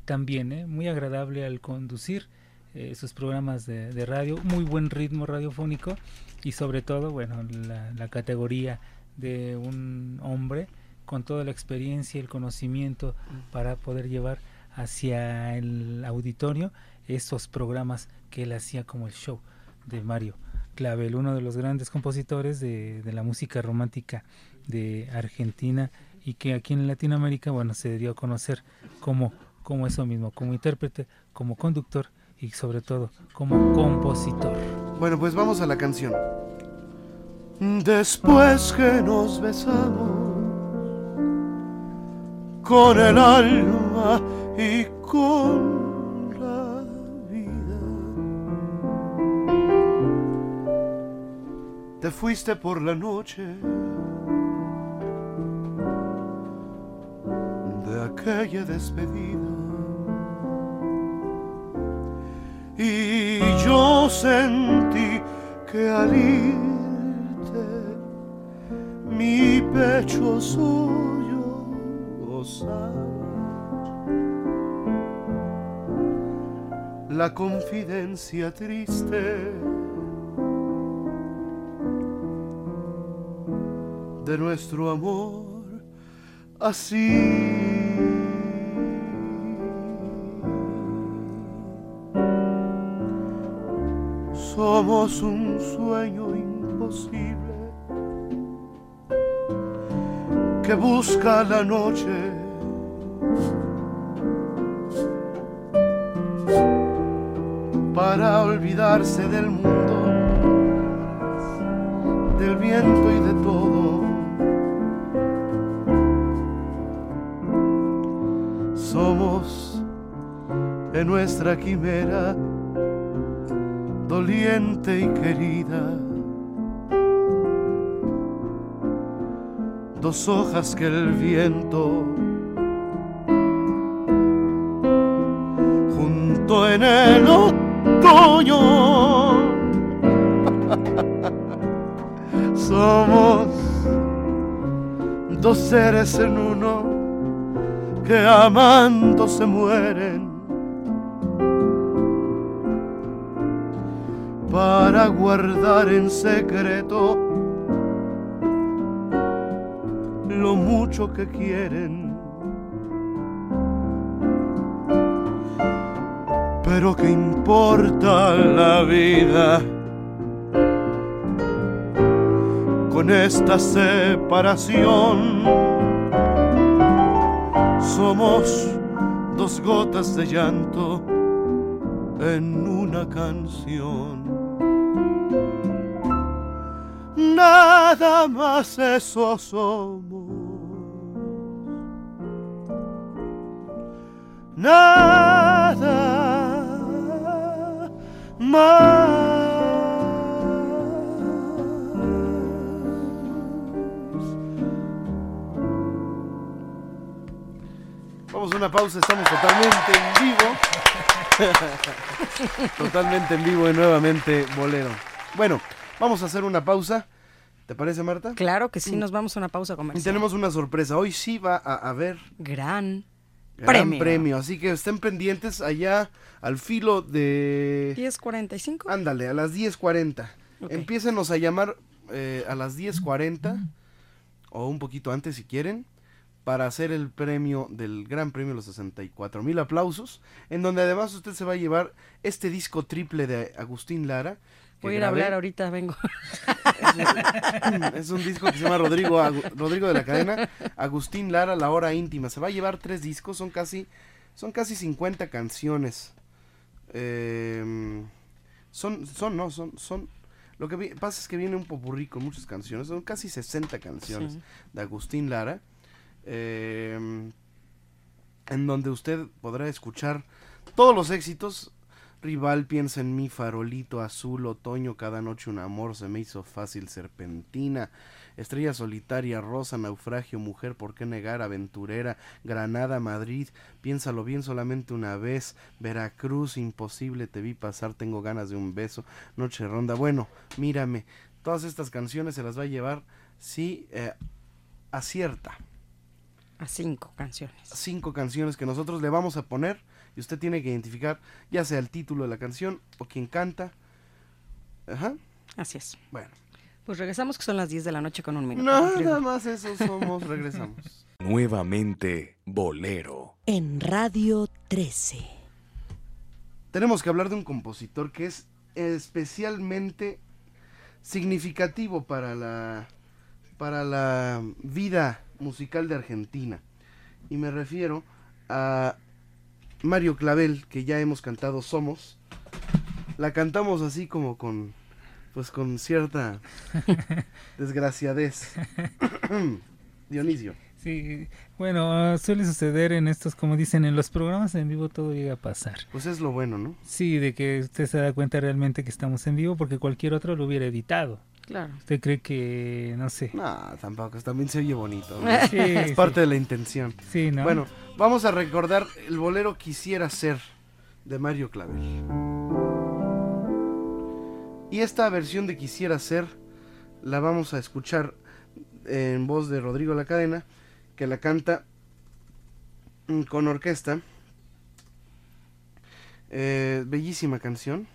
también, ¿eh? muy agradable al conducir eh, sus programas de, de radio, muy buen ritmo radiofónico y sobre todo, bueno, la, la categoría de un hombre con toda la experiencia y el conocimiento para poder llevar hacia el auditorio esos programas que él hacía como el show de Mario Clavel, uno de los grandes compositores de, la música romántica de Argentina y que aquí en Latinoamérica, bueno, se dio a conocer como, como eso mismo, como intérprete, como conductor y sobre todo como compositor. Bueno, pues vamos a la canción. Después que nos besamos con el alma y con te fuiste por la noche de aquella despedida. y yo sentí que al irte mi pecho suyo gozar. La confidencia triste de nuestro amor así. Somos un sueño imposible que busca la noche. Para olvidarse del mundo, del viento y de en nuestra quimera doliente y querida. Dos hojas que el viento junto en el otoño. Somos dos seres en uno que amando se mueren guardar en secreto lo mucho que quieren. Pero qué importa la vida con esta separación. Somos dos gotas de llanto en una canción. Nada más eso somos. Nada más. Vamos a una pausa, estamos totalmente en vivo. totalmente en vivo y nuevamente bolero. Bueno, vamos a hacer una pausa. ¿Te parece, Marta? Claro que sí, nos vamos a una pausa Y comercial. tenemos una sorpresa. Hoy sí va a haber Gran gran premio. premio. Así que estén pendientes allá al filo de... 10.45. Ándale, a las 10.40. Ok. Empiécenos a llamar eh, a las 10.40 o un poquito antes si quieren para hacer el premio del Gran Premio los 64 mil aplausos, en donde además usted se va a llevar este disco triple de Agustín Lara. Voy a ir a hablar ahorita, vengo. Es un disco que se llama Rodrigo, Agu- Rodrigo de la Cadena, Agustín Lara, La Hora Íntima. Se va a llevar tres discos, son casi, son casi 50 canciones. Eh, son, son, no, son, son. Lo que vi- pasa es que viene un popurrí con muchas canciones, son casi 60 canciones Sí. de Agustín Lara. eh, en donde usted podrá escuchar todos los éxitos. Rival piensa en mí, farolito azul, otoño, cada noche un amor se me hizo fácil, serpentina, estrella solitaria, rosa, naufragio, mujer, ¿por qué negar? Aventurera, Granada, Madrid, piénsalo bien solamente una vez, Veracruz, imposible, te vi pasar, tengo ganas de un beso, noche ronda, bueno, mírame, todas estas canciones se las va a llevar si eh, acierta A cinco canciones. cinco canciones que nosotros le vamos a poner y usted tiene que identificar ya sea el título de la canción o quien canta. Ajá. Así es. Bueno. Pues regresamos que son las 10 de la noche con un minuto. Nada más eso somos, regresamos. Nuevamente, Bolero. En Radio 13. Tenemos que hablar de un compositor que es especialmente significativo para la para la vida musical de Argentina. Y me refiero a Mario Clavel, que ya hemos cantado Somos. La cantamos así como con pues con cierta desgraciadez. Dionisio. Sí, bueno, suele suceder en estos, como dicen, en los programas en vivo todo llega a pasar. Pues es lo bueno, ¿no? Sí, de que usted se da cuenta realmente que estamos en vivo porque cualquier otro lo hubiera editado. Claro. ¿Usted cree que, no sé? No, tampoco, también se oye bonito. ¿no? Sí, es sí. parte de la intención. Sí, ¿no? Bueno, vamos a recordar el bolero Quisiera ser de Mario Clavel. Y esta versión de Quisiera ser la vamos a escuchar en voz de Rodrigo La Cadena, que la canta mm, con orquesta. Eh, bellísima canción.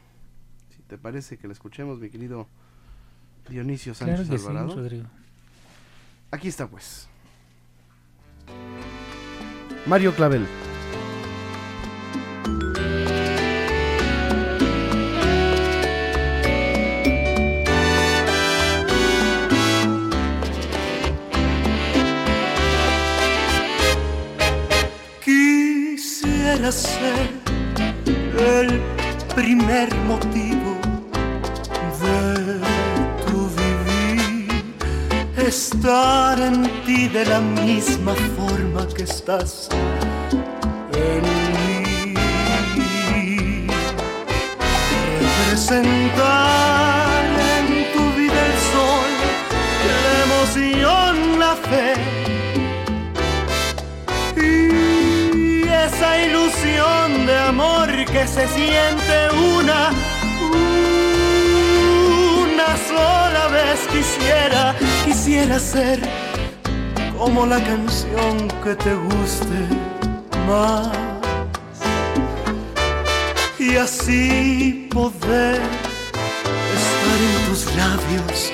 Si te parece que la escuchemos, mi querido Dionisio Sánchez Claro sí, Alvarado. Rodrigo. Aquí está pues. Mario Clavel. Quisiera ser el primer motivo estar en ti de la misma forma que estás en mí, representar en tu vida el sol, la emoción, la fe y esa ilusión de amor que se siente una, una sola vez quisiera, quisiera ser como la canción que te guste más. Y así poder estar en tus labios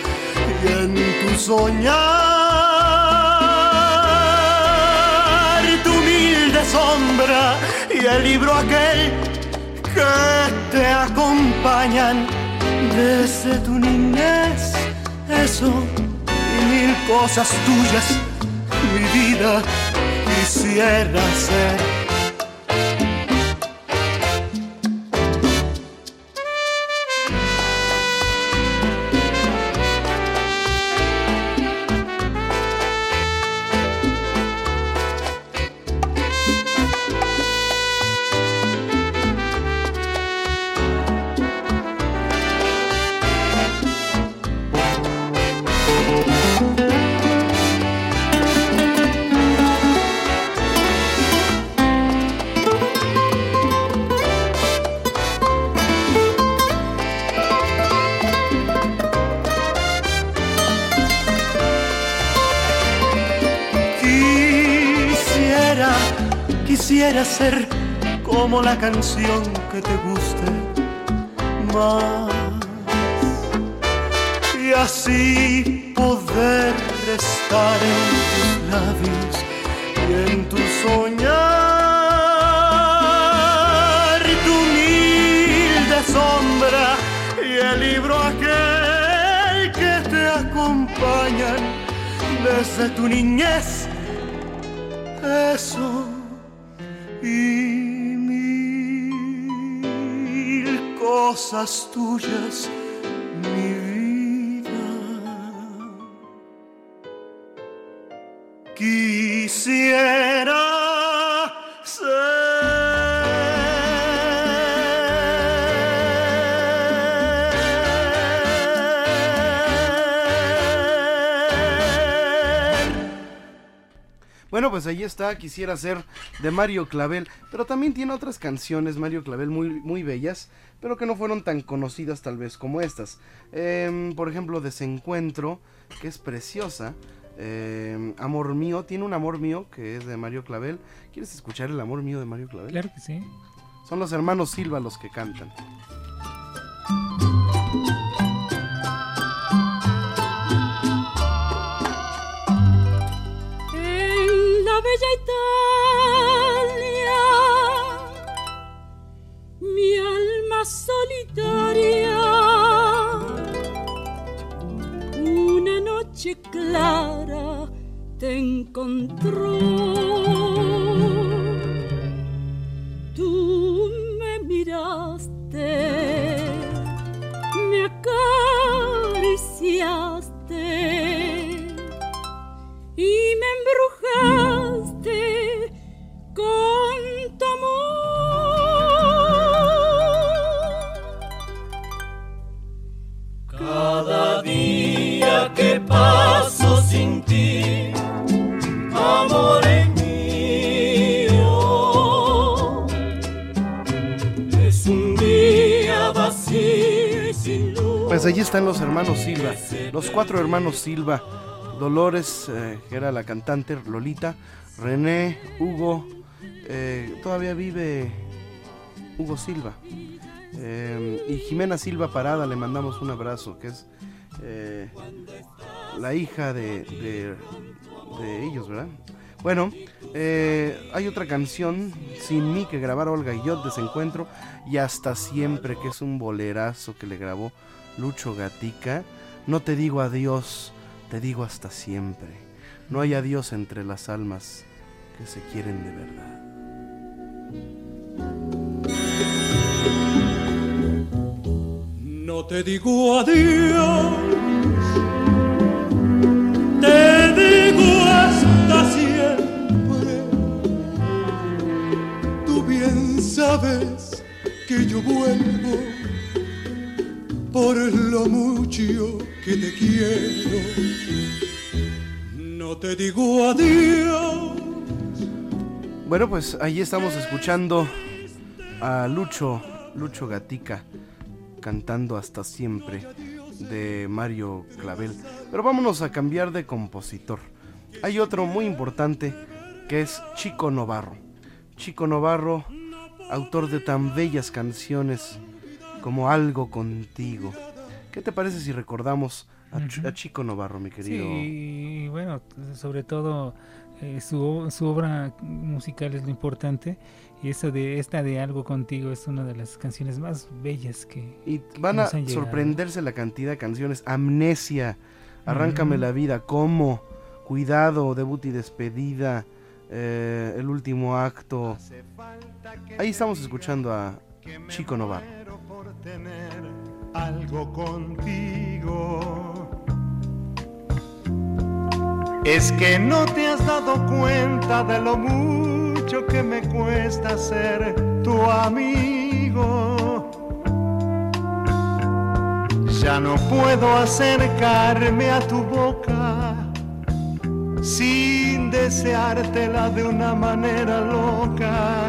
y en tu soñar tu humilde sombra y el libro aquel que te acompañan desde tu niñez. Eso y mil cosas tuyas, mi vida quisiera ser. Canción que te guste más. Y así poder estar en tus labios y en tu soñar. Tu humilde sombra y el libro aquel que te acompañan desde tu niñez cosas tuyas, pues ahí está, quisiera ser de Mario Clavel, pero también tiene otras canciones, Mario Clavel, muy, muy bellas, pero que no fueron tan conocidas tal vez como estas. Em, por ejemplo, Desencuentro, que es preciosa. Em, amor mío, tiene un amor mío que es de Mario Clavel. ¿Quieres escuchar el amor mío de Mario Clavel? Claro que sí. Son los hermanos Silva los que cantan. Clara te encontró. Tú me miraste, me acariciaste y me embrujaste Pues allí están los hermanos Silva, los cuatro hermanos Silva. Dolores, eh, que era la cantante, Lolita, René, Hugo eh, todavía vive Hugo Silva. Eh, y Jimena Silva Parada le mandamos un abrazo, que es eh, la hija de, ellos, ¿verdad? Bueno, hay otra canción, Sin mí, que grabaron Olga y yo, Desencuentro, y Hasta Siempre, que es un bolerazo que le grabó Lucho Gatica. No te digo adiós, te digo hasta siempre. No hay adiós entre las almas que se quieren de verdad. No te digo adiós, te digo hasta siempre. Tú bien sabes que yo vuelvo por lo mucho que te quiero. No te digo adiós. Bueno, pues ahí estamos escuchando a Lucho, Lucho Gatica, cantando hasta siempre de Mario Clavel. Pero vámonos a cambiar de compositor. Hay otro muy importante que es Chico Novarro. Chico Novarro, autor de tan bellas canciones como Algo contigo. ¿Qué te parece si recordamos a, Ch- a Chico Novarro, mi querido? Sí, y bueno, sobre todo eh, su, su obra musical es lo importante. Y eso de esta de Algo Contigo es una de las canciones más bellas que... Y van a sorprenderse la cantidad de canciones. Amnesia, Arráncame la vida, ¿cómo? Cuidado, debut y despedida, eh, el último acto. Ahí estamos escuchando a Chico Novarro. Tener algo contigo. Es que no te has dado cuenta de lo mucho que me cuesta ser tu amigo. Ya no puedo acercarme a tu boca sin deseártela de una manera loca.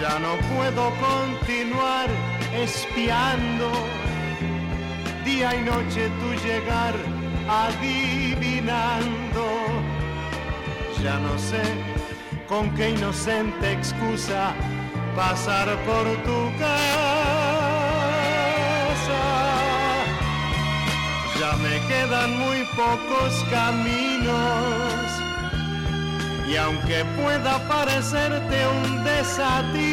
Ya no puedo continuar espiando día y noche tu llegar adivinando. Ya no sé con qué inocente excusa pasar por tu casa. Ya me quedan muy pocos caminos. Y aunque pueda parecerte un desatino,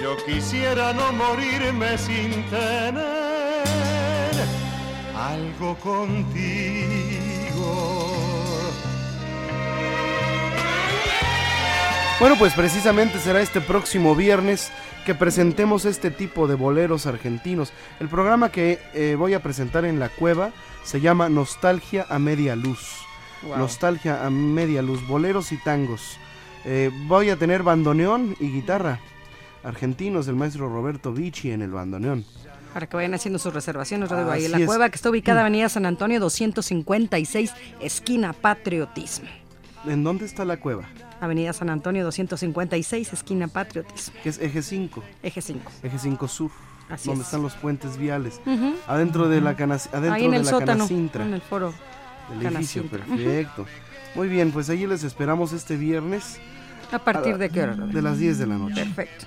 yo quisiera no morirme sin tener algo contigo. Bueno, pues precisamente será este próximo viernes que presentemos este tipo de boleros argentinos. El programa que eh, voy a presentar en la cueva se llama Nostalgia a Media Luz. Wow. Nostalgia a Media Luz, boleros y tangos. Eh, voy a tener bandoneón y guitarra argentinos del maestro Roberto Vici en el bandoneón. Para que vayan haciendo sus reservaciones, ahí en la es. cueva que está ubicada Avenida San Antonio 256, esquina Patriotismo. ¿En dónde está la cueva? Avenida San Antonio 256, esquina Patriotismo, Que es eje 5, eje 5. eje 5 sur, Así donde es. están los puentes viales. Adentro de la canas- adentro Ahí en de el la sótano, canacintra. en el foro. El edificio, perfecto. Muy bien, pues allí les esperamos este viernes ¿A partir A- de qué hora? De las 10 de la noche. Perfecto.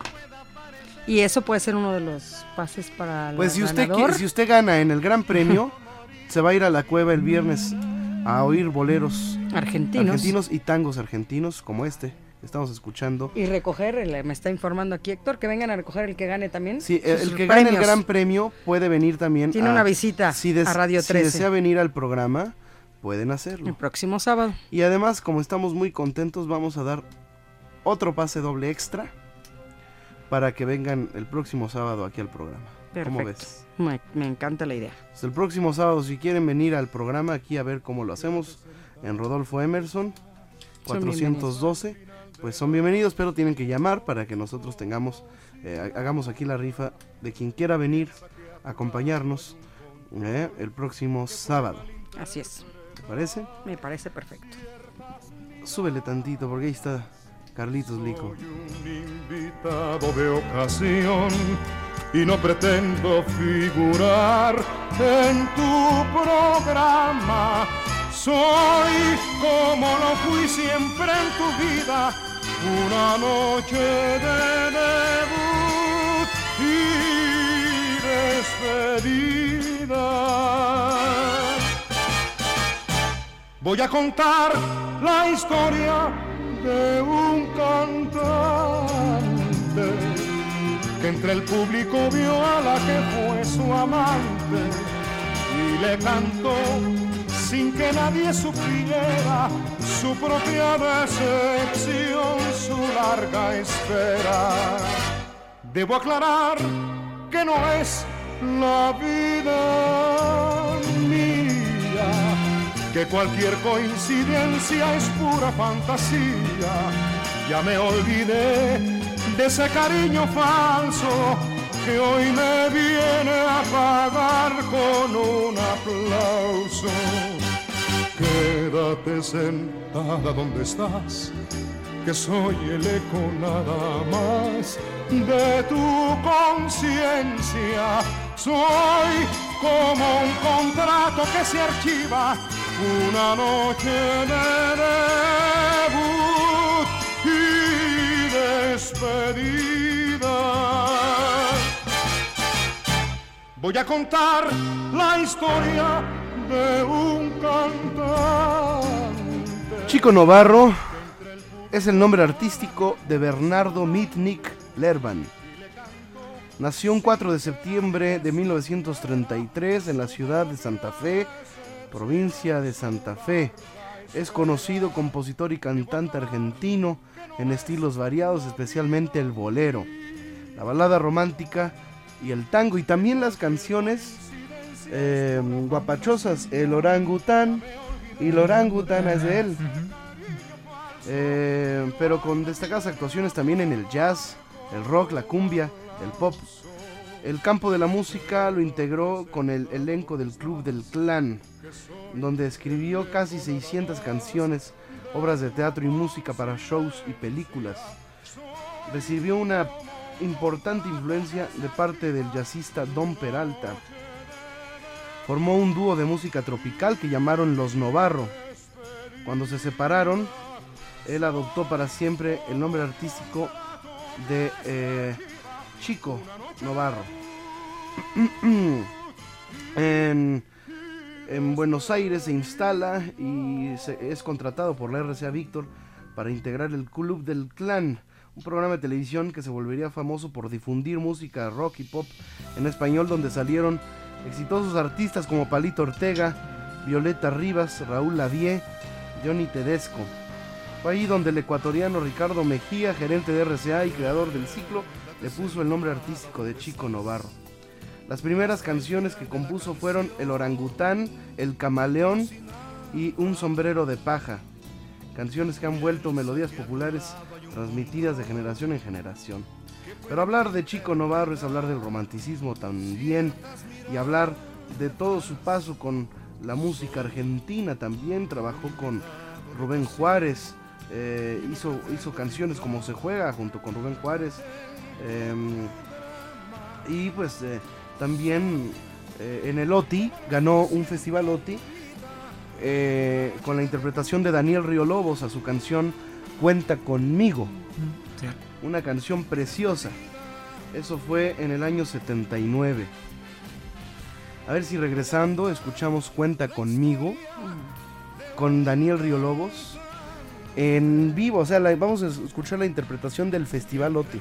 Y eso puede ser uno de los pases para el Pues si usted, ganador. qui- si usted gana en el Gran Premio, se va a ir a la cueva el viernes a oír boleros Argentinos. argentinos y tangos argentinos como este estamos escuchando. Y recoger, el- me está informando aquí Héctor, que vengan a recoger el que gane también. Sí, el, el que gane el premios. Gran Premio puede venir también. Tiene a- una visita si des- a Radio Si 13. desea venir al programa, pueden El hacerlo. próximo sábado. Y además, como estamos muy contentos, vamos a dar otro pase doble extra para que vengan el próximo sábado aquí al programa. ¿Cómo ves? Me, me encanta la idea. Pues el próximo sábado, si quieren venir al programa aquí a ver cómo lo hacemos, en Rodolfo Emerson, Son 412. Pues son bienvenidos, pero tienen que llamar para que nosotros tengamos, eh, ha- hagamos aquí la rifa de quien quiera venir a acompañarnos eh, el próximo sábado. Así es, ¿Te parece? me parece perfecto. Súbele tantito porque ahí está Carlitos Lico. invitado de ocasión y no pretendo figurar en tu programa. Soy como lo fui siempre en tu vida, una noche de debut y despedida. Voy a contar la historia de un cantante que entre el público vio a la que fue su amante y le cantó sin que nadie supiera su propia decepción, su larga espera. Debo aclarar que no es la vida que cualquier coincidencia es pura fantasía. Ya me olvidé de ese cariño falso que hoy me viene a pagar con un aplauso. Quédate sentada donde estás, que soy el eco nada más de tu conciencia. Soy como un contrato que se archiva una noche de debut y despedida. Voy a contar la historia de un cantante. Chico Novarro es el nombre artístico de Bernardo Mitnick Lerban. Nació un 4 de septiembre de 1933 en la ciudad de Santa Fe, provincia de Santa Fe. Es conocido compositor y cantante argentino en estilos variados, especialmente el bolero, la balada romántica y el tango, y también las canciones eh, guapachosas, el orangután y el orangután es de él. Eh, pero con destacadas actuaciones también en el jazz, el rock, la cumbia, el pop. El campo de la música lo integró con el elenco del Club del Clan, donde escribió casi 600 canciones, obras de teatro y música para shows y películas. Recibió una importante influencia de parte del jazzista Don Peralta. Formó un dúo de música tropical que llamaron Los Novarro. Cuando se separaron, él adoptó para siempre el nombre artístico de eh, Chico Novarro. en, en Buenos Aires se instala y es contratado por la RCA Víctor para integrar el Club del Clan, un programa de televisión que se volvería famoso por difundir música rock y pop en español donde salieron exitosos artistas como Palito Ortega, Violeta Rivas, Raúl Lavie, Johnny Tedesco. Fue ahí donde el ecuatoriano Ricardo Mejía, gerente de RCA y creador del ciclo, le puso el nombre artístico de Chico Novarro. Las primeras canciones que compuso fueron El orangután, El camaleón y Un sombrero de paja. Canciones que han vuelto melodías populares transmitidas de generación en generación. Pero hablar de Chico Novarro es hablar del romanticismo también y hablar de todo su paso con la música argentina también. Trabajó con Rubén Juárez, eh, hizo, hizo canciones como Se Juega junto con Rubén Juárez. em, y pues eh, también eh, en el OTI ganó un festival OTI eh, con la interpretación de Daniel Río Lobos a su canción Cuenta conmigo. Sí. Una canción preciosa. Eso fue en el año 79. A ver si regresando escuchamos Cuenta conmigo con Daniel Río Lobos en vivo. O sea, la- vamos a escuchar la interpretación del Festival OTI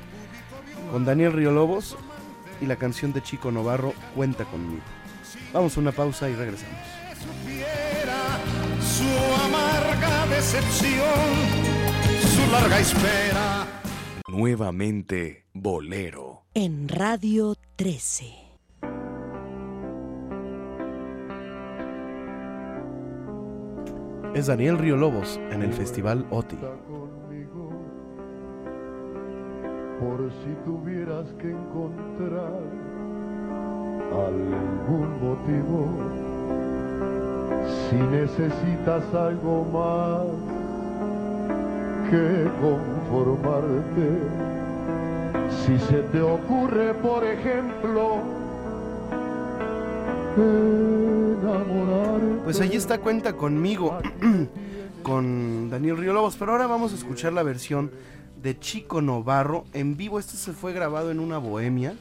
con Daniel Río Lobos y la canción de Chico Novarro Cuenta conmigo. Vamos a una pausa y regresamos. su amarga decepción, su larga espera. Nuevamente, Bolero. En Radio 13. es Daniel Río Lobos en el Festival OTI. Por si tuvieras que encontrar algún motivo, si necesitas algo más que conformarte, si se te ocurre, por ejemplo, enamorarte. Pues ahí está Cuenta conmigo con Daniel Río Lobos, pero ahora vamos a escuchar la versión de Chico Novarro en vivo. Esto se fue grabado en una bohemia.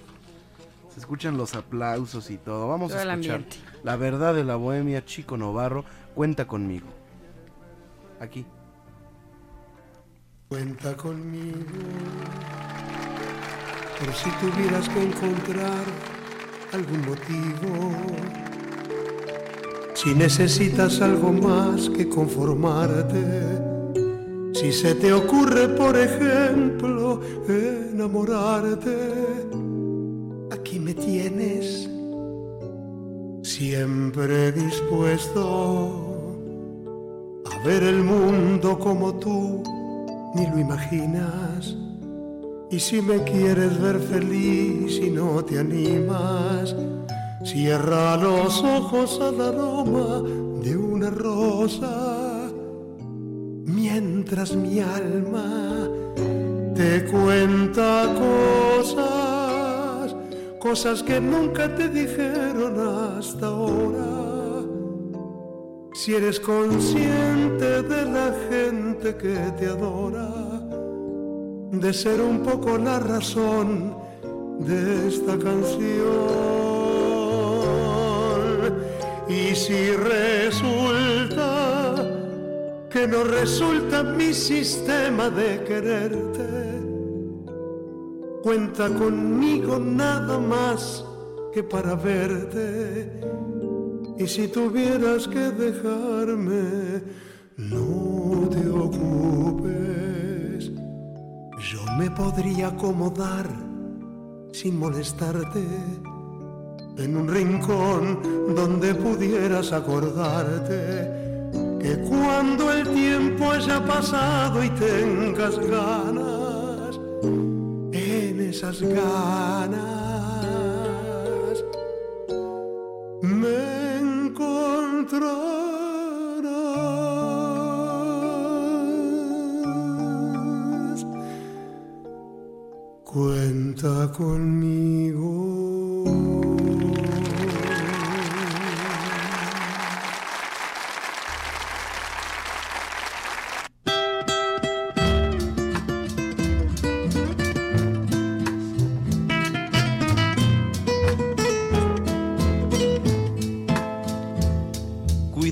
Se escuchan los aplausos y todo. Vamos Todo a escuchar la verdad de la bohemia Chico Novarro. Cuenta conmigo. Aquí. Cuenta conmigo por si tuvieras que encontrar algún motivo. Si necesitas algo más que conformarte. Si se te ocurre, por ejemplo, enamorarte. Aquí me tienes siempre dispuesto a ver el mundo como tú ni lo imaginas. Y si me quieres ver feliz y no te animas, cierra los ojos al aroma de una rosa, mientras mi alma te cuenta cosas, cosas que nunca te dijeron hasta ahora. Si eres consciente de la gente que te adora, de ser un poco la razón de esta canción. Y si resulta que no resulta mi sistema de quererte, cuenta conmigo nada más que para verte. Y si tuvieras que dejarme, no te ocupes. Yo me podría acomodar sin molestarte en un rincón donde pudieras acordarte que cuando el tiempo haya pasado y tengas ganas, en esas ganas me encontrarás. Cuenta conmigo.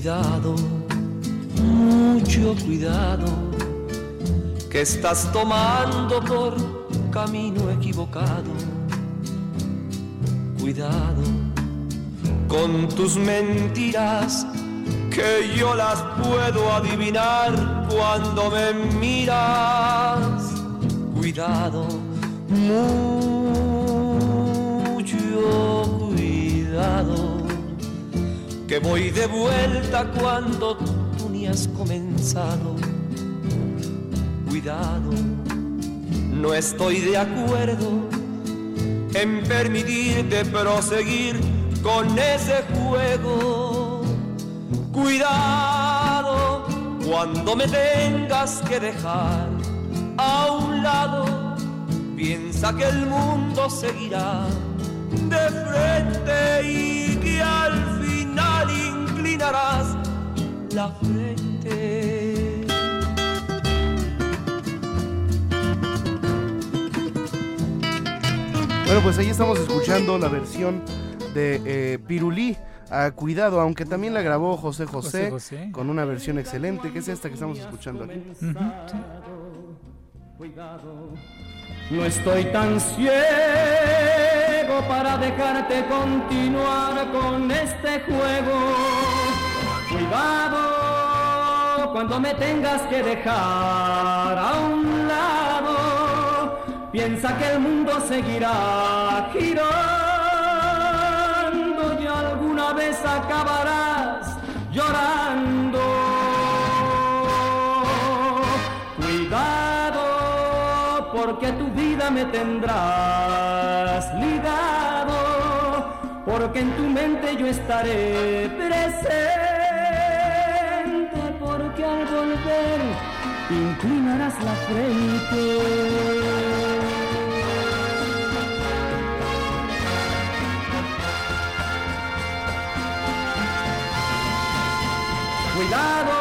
Cuidado, mucho cuidado, que estás tomando por camino equivocado. Cuidado con tus mentiras, que yo las puedo adivinar cuando me miras. Cuidado, mucho cuidado que voy de vuelta cuando tú ni has comenzado. Cuidado, no estoy de acuerdo en permitirte proseguir con ese juego. Cuidado cuando me tengas que dejar a un lado, piensa que el mundo seguirá de frente y que al inclinarás la frente. Bueno, pues ahí estamos escuchando la versión de eh, Pirulí. a cuidado, aunque también la grabó José José, José José. con una versión excelente, que es esta que estamos escuchando aquí. No estoy tan ciego para dejarte continuar con este juego. Cuidado cuando me tengas que dejar a un lado. Piensa que el mundo seguirá girando y alguna vez acabarás llorando. Me tendrás ligado, porque en tu mente yo estaré presente, porque al volver inclinarás la frente. Cuidado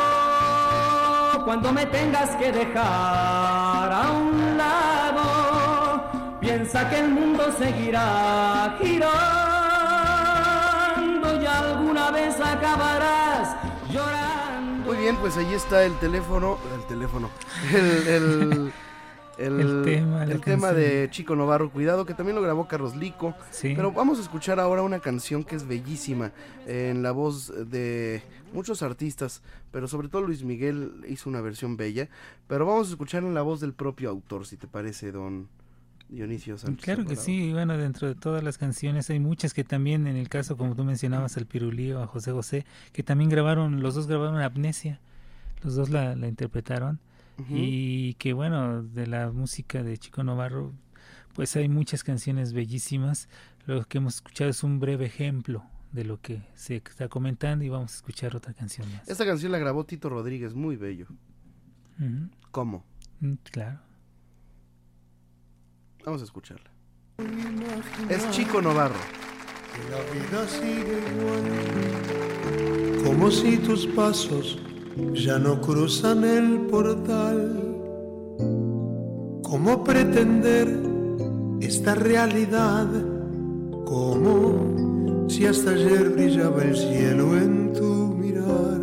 cuando me tengas que dejar a un lado. Piensa que el mundo seguirá girando y alguna vez acabarás llorando. Muy bien, pues ahí está el teléfono, el teléfono, el, el, el, El tema, el tema de Chico Novarro, cuidado, que también lo grabó Carlos Lico. Sí. Pero vamos a escuchar ahora una canción que es bellísima, eh, en la voz de muchos artistas, pero sobre todo Luis Miguel hizo una versión bella. Pero vamos a escuchar en la voz del propio autor, si te parece, don Dionisio Sánchez. Claro que sí, bueno, dentro de todas las canciones hay muchas que también, en el caso como tú mencionabas, al Pirulío, a José José, que también grabaron, los dos grabaron Amnesia, los dos la, la interpretaron, y que bueno, de la música de Chico Novarro, pues hay muchas canciones bellísimas, lo que hemos escuchado es un breve ejemplo de lo que se está comentando y vamos a escuchar otra canción más. Esta canción la grabó Tito Rodríguez, muy bello. ¿Cómo? Mm, Claro. Vamos a escucharla. Es Chico Novarro. La vida sigue igual, como si tus pasos ya no cruzan el portal. ¿Cómo pretender esta realidad? Como si hasta ayer brillaba el cielo en tu mirar.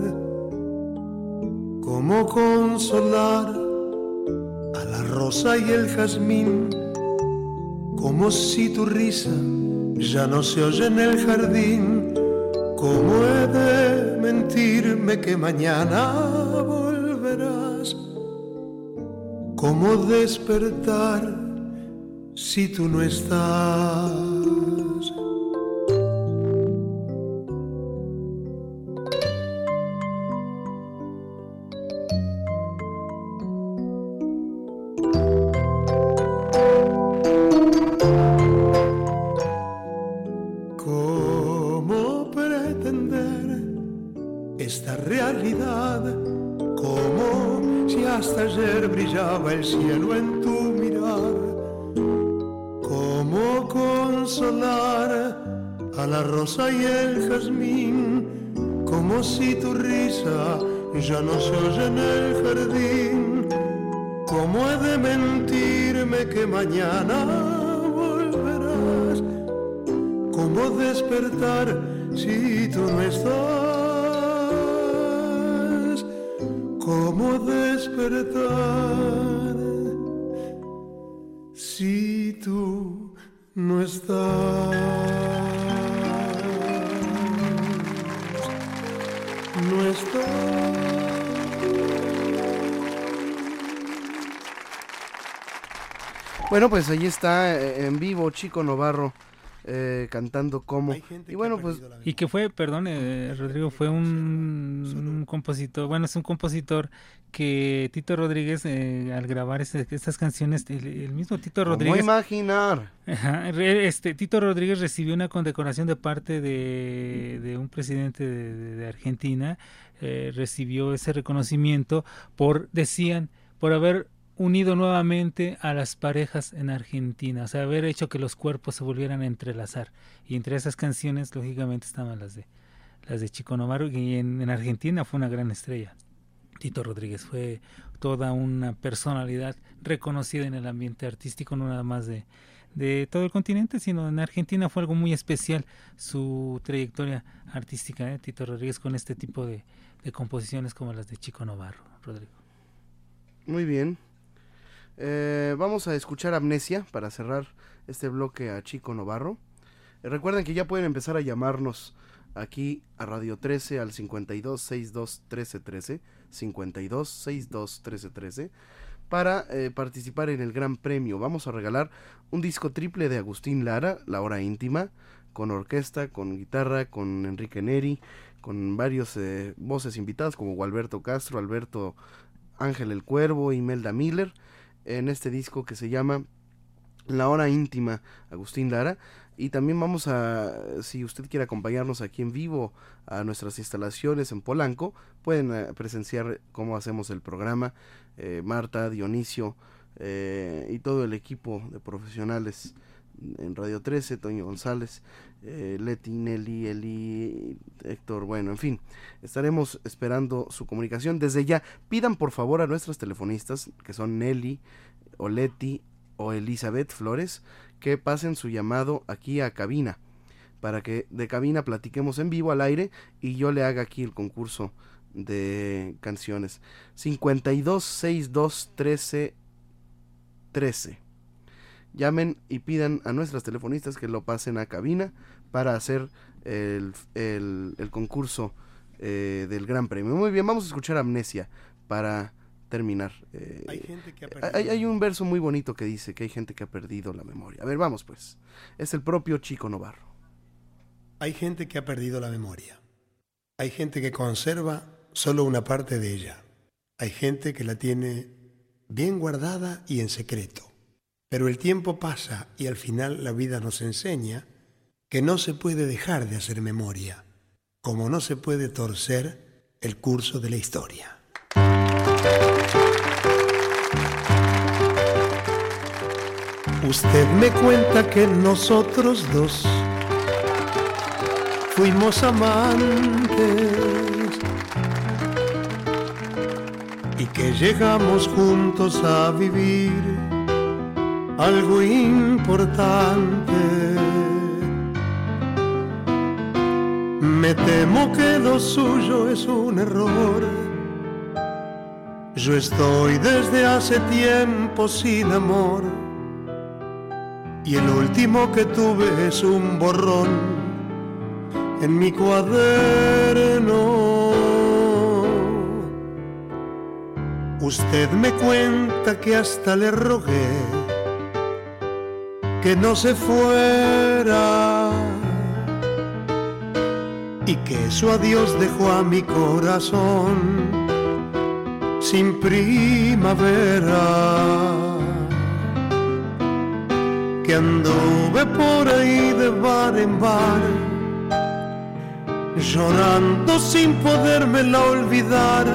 ¿Cómo consolar a la rosa y el jazmín? Como si tu risa ya no se oye en el jardín. ¿Cómo he de mentirme que mañana volverás? ¿Cómo despertar si tú no estás? Bueno, pues ahí está eh, en vivo Chico Novarro eh, cantando como. Y bueno, pues Y que fue, perdón, eh, Rodrigo, fue un, un compositor, bueno, es un compositor que Tito Rodríguez, eh, al grabar este- estas canciones, el, el mismo Tito ¿cómo Rodríguez, imaginar? Este, Tito Rodríguez recibió una condecoración de parte de, de un presidente de, de- de Argentina, eh, recibió ese reconocimiento por, decían, por haber unido nuevamente a las parejas en Argentina, o sea, haber hecho que los cuerpos se volvieran a entrelazar. Y entre esas canciones, lógicamente, estaban las de las de Chico Novarro, y en, en Argentina fue una gran estrella. Tito Rodríguez fue toda una personalidad reconocida en el ambiente artístico, no nada más de, de todo el continente, sino en Argentina fue algo muy especial su trayectoria artística, ¿eh? Tito Rodríguez, con este tipo de, de composiciones como las de Chico Novarro, Rodrigo. Muy bien. Eh, vamos a escuchar Amnesia para cerrar este bloque a Chico Novarro. Eh, recuerden que ya pueden empezar a llamarnos aquí a Radio 13 al 52 62 13 13, 52 62 13 13, para eh, participar en el Gran Premio. Vamos a regalar un disco triple de Agustín Lara, La Hora Íntima, con orquesta, con guitarra, con Enrique Neri, con varios voces invitadas como Gualberto Castro, Alberto Ángel el Cuervo, Imelda Miller. En este disco que se llama La Hora Íntima, Agustín Lara. Y también vamos a, si usted quiere acompañarnos aquí en vivo a nuestras instalaciones en Polanco, pueden eh, presenciar cómo hacemos el programa. Eh, Marta, Dionisio eh, y todo el equipo de profesionales en Radio 13, Toño González, eh, Leti, Nelly, Eli, Héctor, bueno, en fin, estaremos esperando su comunicación. Desde ya, pidan por favor a nuestros telefonistas, que son Nelly, o Leti o Elizabeth Flores, que pasen su llamado aquí a cabina, para que de cabina platiquemos en vivo al aire y yo le haga aquí el concurso de canciones. 52 62 13 13. Llamen y pidan a nuestras telefonistas que lo pasen a cabina para hacer el, el- el concurso eh, del Gran Premio. Muy bien, vamos a escuchar Amnesia para terminar. Eh, Hay gente que ha hay, perdido. hay un verso muy bonito que dice que hay gente que ha perdido la memoria. A ver, vamos pues. Es el propio Chico Novarro. Hay gente que ha perdido la memoria. Hay gente que conserva solo una parte de ella. Hay gente que la tiene bien guardada y en secreto. Pero el tiempo pasa y al final la vida nos enseña que no se puede dejar de hacer memoria, como no se puede torcer el curso de la historia. Usted me cuenta que nosotros dos fuimos amantes y que llegamos juntos a vivir algo importante. Me temo que lo suyo es un error. Yo estoy desde hace tiempo sin amor y el último que tuve es un borrón en mi cuaderno. Usted me cuenta que hasta le rogué que no se fuera. Y que su adiós dejó a mi corazón sin primavera. Que anduve por ahí de bar en bar, llorando sin podérmela olvidar,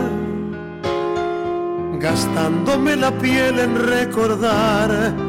gastándome la piel en recordar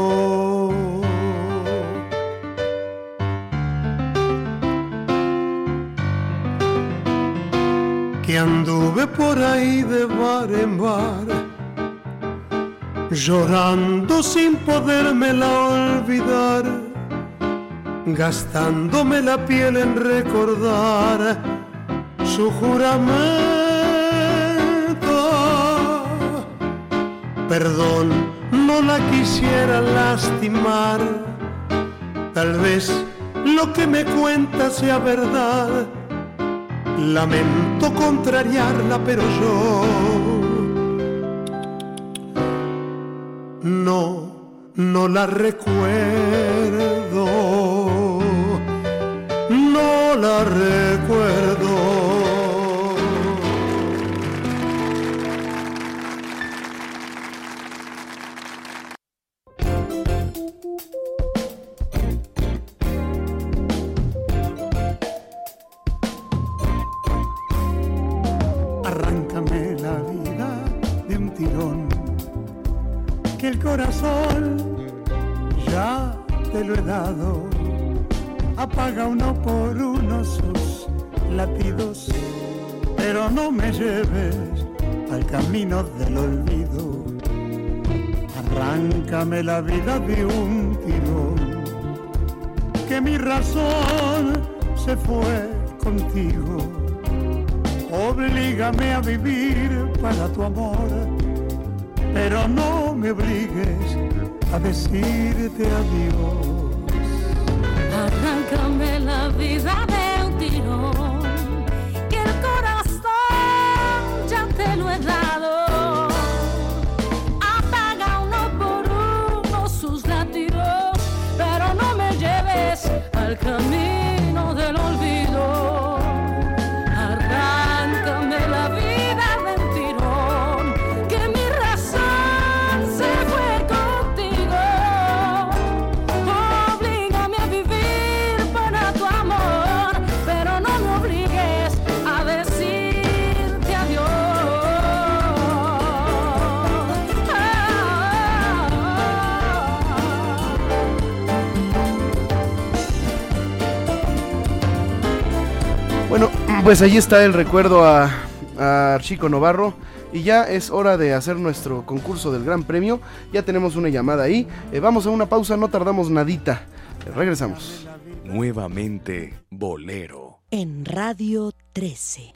Que anduve por ahí de bar en bar, llorando sin podérmela olvidar, gastándome la piel en recordar su juramento. Perdón, no la quisiera lastimar. Tal vez lo que me cuenta sea verdad. Lamento contrariarla, pero yo no, no la recuerdo. No la recuerdo. De un tirón, que mi razón se fue contigo. Oblígame a vivir para tu amor, pero no me obligues a decirte adiós. Arráncame la vida pues ahí está el recuerdo a, a Chico Novarro. Y ya es hora de hacer nuestro concurso del Gran Premio. Ya tenemos una llamada ahí. Eh, vamos a una pausa, no tardamos nadita. Eh, regresamos. Nuevamente Bolero. En Radio 13.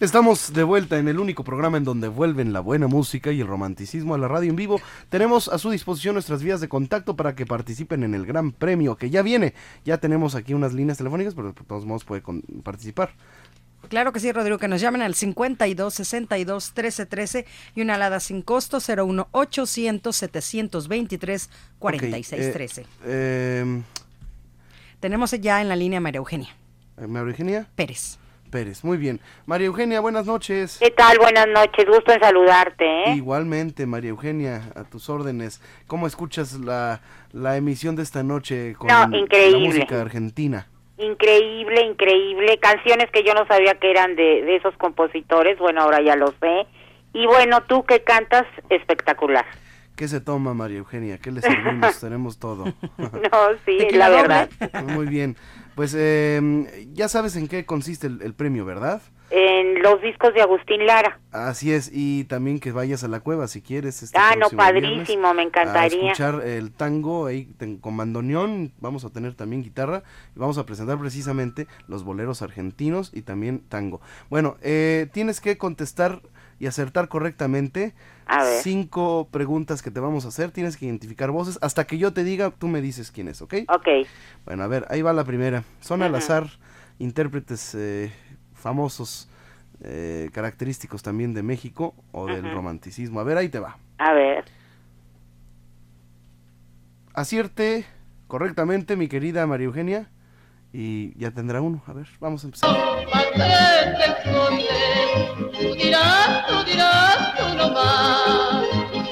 Estamos de vuelta en el único programa en donde vuelven la buena música y el romanticismo a la radio en vivo. Tenemos a su disposición nuestras vías de contacto para que participen en el Gran Premio que ya viene. Ya tenemos aquí unas líneas telefónicas, pero de todos modos puede participar. Claro que sí, Rodrigo, que nos llamen al 52 62 13 13 y una alada sin costo 01 800 723 46 Ok, eh, 13. eh, Tenemos ya en la línea a María Eugenia eh, María Eugenia Pérez. Pérez, muy bien. María Eugenia, buenas noches. ¿Qué tal? Buenas noches, gusto en saludarte, ¿eh? Igualmente, María Eugenia, a tus órdenes. ¿Cómo escuchas la, la emisión de esta noche con No, la música argentina? Increíble, increíble. Canciones que yo no sabía que eran de, de esos compositores, bueno, ahora ya lo sé. Y bueno, tú que cantas, espectacular. ¿Qué se toma, María Eugenia? ¿Qué le servimos? Tenemos todo. No, sí, la verdad. Muy bien. Pues eh, ya sabes en qué consiste el, el premio, ¿verdad? En los discos de Agustín Lara. Así es, y también que vayas a la cueva si quieres. este ah, no, padrísimo, me A encantaría. escuchar el tango ahí con bandoneón, vamos a tener también guitarra y vamos a presentar precisamente los boleros argentinos y también tango. Bueno, eh, tienes que contestar y acertar correctamente A ver. cinco preguntas que te vamos a hacer, tienes que identificar voces, hasta que yo te diga, tú me dices quién es, ¿ok? Ok. Bueno, a ver, ahí va la primera. Son al azar intérpretes eh, famosos, eh, característicos también de México o del romanticismo. A ver, ahí te va. A ver. Acierte correctamente, mi querida María Eugenia, y ya tendrá uno. A ver, vamos a empezar. Tú dirás, tú dirás, tú no vas.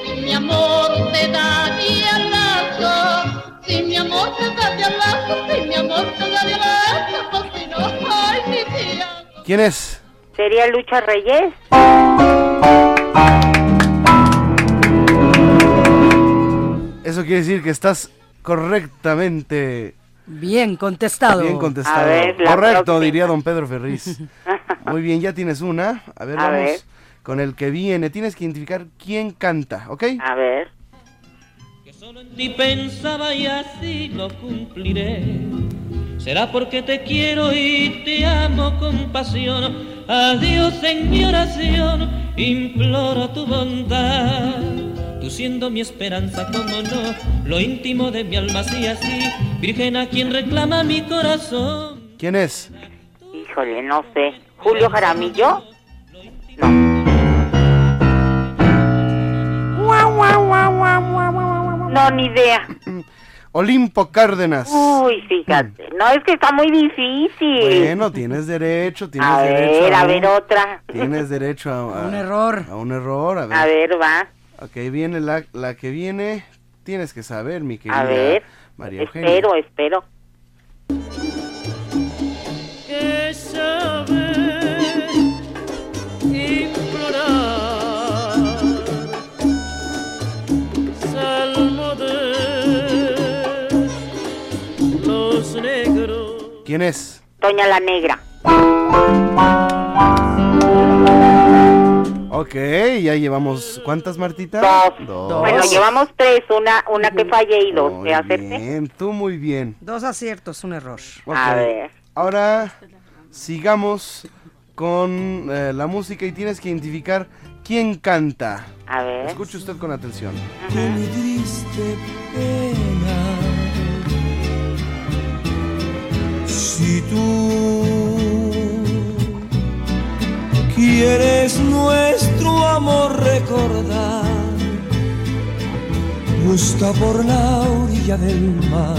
Si mi amor te da diablazo, si mi amor te da diablazo, si mi amor te ¿Quién es? ¿Sería Lucha Reyes? Eso quiere decir que estás correctamente Bien contestado. bien contestado. A ver, la Correcto, próxima. diría don Pedro Ferriz. Muy bien, ya tienes una. A ver, A vamos ver. con el que viene. Tienes que identificar quién canta, ¿ok? A ver. Ni pensaba y así lo cumpliré. Será porque te quiero y te amo con pasión. Adiós en mi oración, imploro tu bondad. Tú siendo mi esperanza, como no, lo íntimo de mi alma, así así, Virgen a quien reclama mi corazón. ¿Quién es? Híjole, no sé. ¿Julio Jaramillo? No. No, ni idea. Olimpo Cárdenas. Uy, fíjate. No, es que está muy difícil. Bueno, tienes derecho, tienes a derecho. ver, a ver otra. Tienes derecho a, a- Un error. A un error, a ver. A ver, va. Ok, viene la, la que viene. Tienes que saber, mi querida A ver. María Eugenia. Espero, espero. que saber ¿Quién es? Doña la Negra. Ok, ya llevamos. ¿Cuántas, Martita? Dos. Bueno, llevamos tres, una, una que fallé y dos. Muy ¿Te acerté? bien, tú muy bien. Dos aciertos, un error. A ver. Ahora sigamos con eh, la música y tienes que identificar quién canta. A ver. Escuche usted con atención. Con mi Si tú quieres nuestro amor recordar, busca por la orilla del mar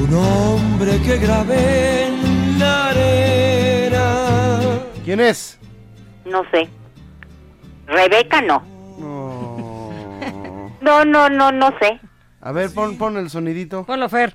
un hombre nombre que grabé en la arena. ¿Quién es? No sé. Rebeca no. No, no, no, no sé. A ver, pon, pon el sonidito. Ponlo, Fer.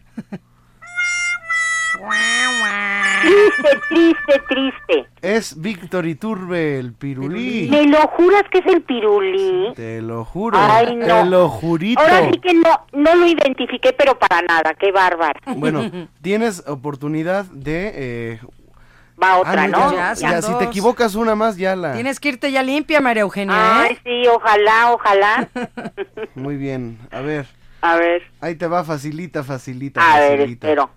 Triste, triste, triste. Es Víctor Iturbe, el pirulí. ¿Me lo juras que es el pirulí? Te lo juro. Ay, no. Te lo jurito. Ahora sí que no, no lo identifiqué, pero para nada. Qué bárbaro. Bueno, tienes oportunidad de... eh, Va otra, ah, ¿no? Ya, Ya ya, si te equivocas una más, ya la... Tienes que irte ya limpia, María Eugenia. Ay, ¿eh? sí, ojalá, ojalá. Muy bien. A ver. A ver. Ahí te va, facilita, facilita, A ver, facilita. espero.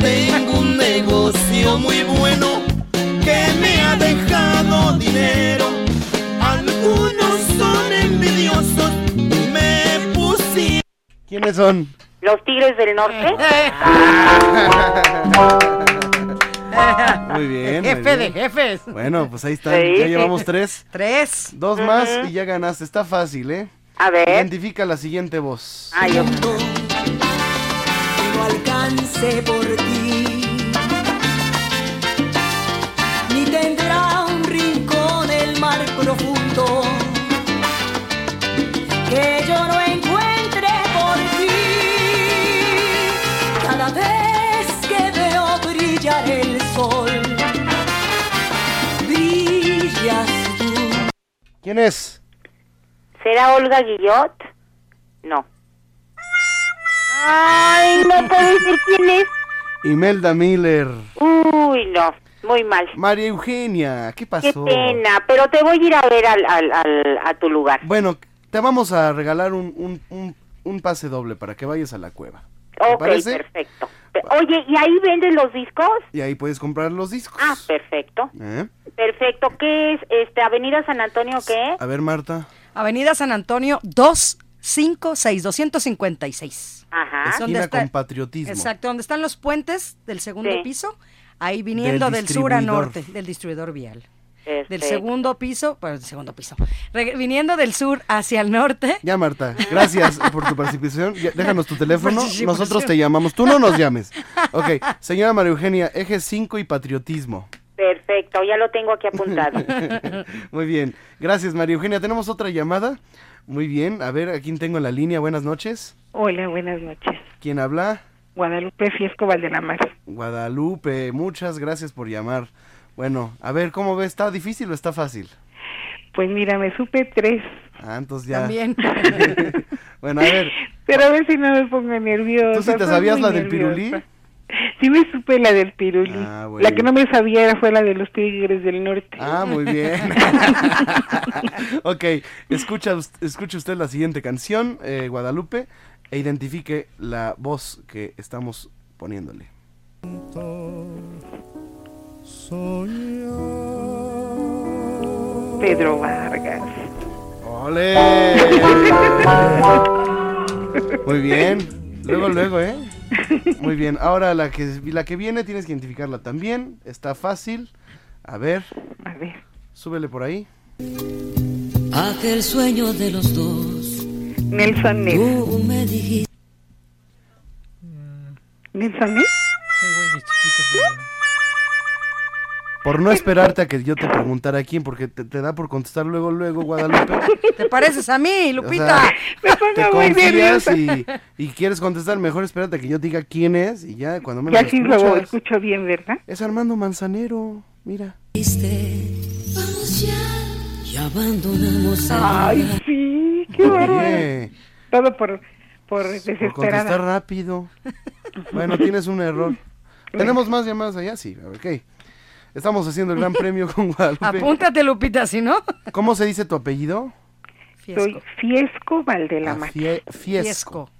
Tengo un negocio muy bueno que me ha dejado dinero. Algunos son envidiosos y me pusieron. ¿Quiénes son? ¿Los Tigres del Norte? Muy bien. muy Jefe de bien. jefes. Bueno, pues ahí están. Sí. Ya llevamos tres. Tres. Dos más y ya ganaste. Está fácil, ¿eh? A ver. Identifica la siguiente voz. Ay, yo- alcance por ti. Ni tendrá un rincón el mar profundo que yo no encuentre por ti. Cada vez que veo brillar el sol, brillas tú. ¿Quién es? ¿Será Olga Guillot? No. Ay, no puedo decir quién es. Imelda Miller. Uy, no. Muy mal. María Eugenia, ¿qué Qué pasó? pena, pero te voy a ir a ver al, al, al- a tu lugar. Bueno, te vamos a regalar un, un, un, un pase doble para que vayas a la cueva. ¿Te Ok, parece? perfecto. Pe- Oye, ¿y ahí venden los discos? Y ahí puedes comprar los discos. Ah, perfecto. ¿Eh? Perfecto. ¿Qué es? Este, Avenida San Antonio, ¿qué? A ver, Marta. Avenida San Antonio 256, 256. Ajá. Esquina con patriotismo. Exacto, donde están los puentes del segundo Sí. piso, ahí viniendo del, sur a norte, del distribuidor vial. Del segundo piso, bueno, del segundo piso, viniendo del sur hacia el norte. Ya, Marta, gracias por tu participación. Ya, déjanos tu teléfono, nosotros te llamamos. Tú no nos llames. Ok, señora María Eugenia, eje 5 y patriotismo. Perfecto, ya lo tengo aquí apuntado. Muy bien, gracias María Eugenia. ¿Tenemos otra llamada? Muy bien, a ver, ¿a quién tengo en la línea? Buenas noches. Hola, buenas noches. ¿Quién habla? Guadalupe Fiesco Valdelamar. Guadalupe, muchas gracias por llamar. Bueno, a ver, ¿cómo ves? ¿Está difícil o está fácil? Pues mira, me supe tres, Ah, entonces ya. También. bueno, a ver, pero a ver si no me pongo nerviosa. ¿tú sí te sabías la del nerviosa. pirulí? Sí me supe la del pirulí. Ah, bueno. La que no me sabía era fue la de los tigres del norte. Ah, muy bien. ok, escucha, escuche usted la siguiente canción, eh, Guadalupe, e identifique la voz que estamos poniéndole. Pedro Vargas. ¡Ole! Muy bien. Luego, luego, ¿eh? Muy bien. Ahora la que, la que viene tienes que identificarla también. Está fácil. A ver. A ver. Súbele por ahí. Aquel sueño de los dos. Nelson Ness. Tú me dijiste. ¿Nelson Ness? Por no esperarte a que yo te preguntara quién, porque te, te da por contestar luego, luego, Guadalupe. ¿Te pareces a mí, Lupita? sea, Me pongo Te muy confías y, y quieres contestar, mejor espérate a que yo te diga quién es y ya cuando me Ya lo sí lo escucho bien, ¿verdad? Es Armando Manzanero, mira. Vamos ya. Y abandonamos Ay, sí, qué. Oye, Todo por, por por contestar rápido. Bueno, tienes un error. ¿Tenemos más llamadas allá? Sí, ok. Estamos haciendo el gran premio con Guadalupe. Apúntate, Lupita, si no. ¿Cómo se dice tu apellido? Soy Fiesco Valdelamar. Ah, Fie- Fiesco. Fiesco.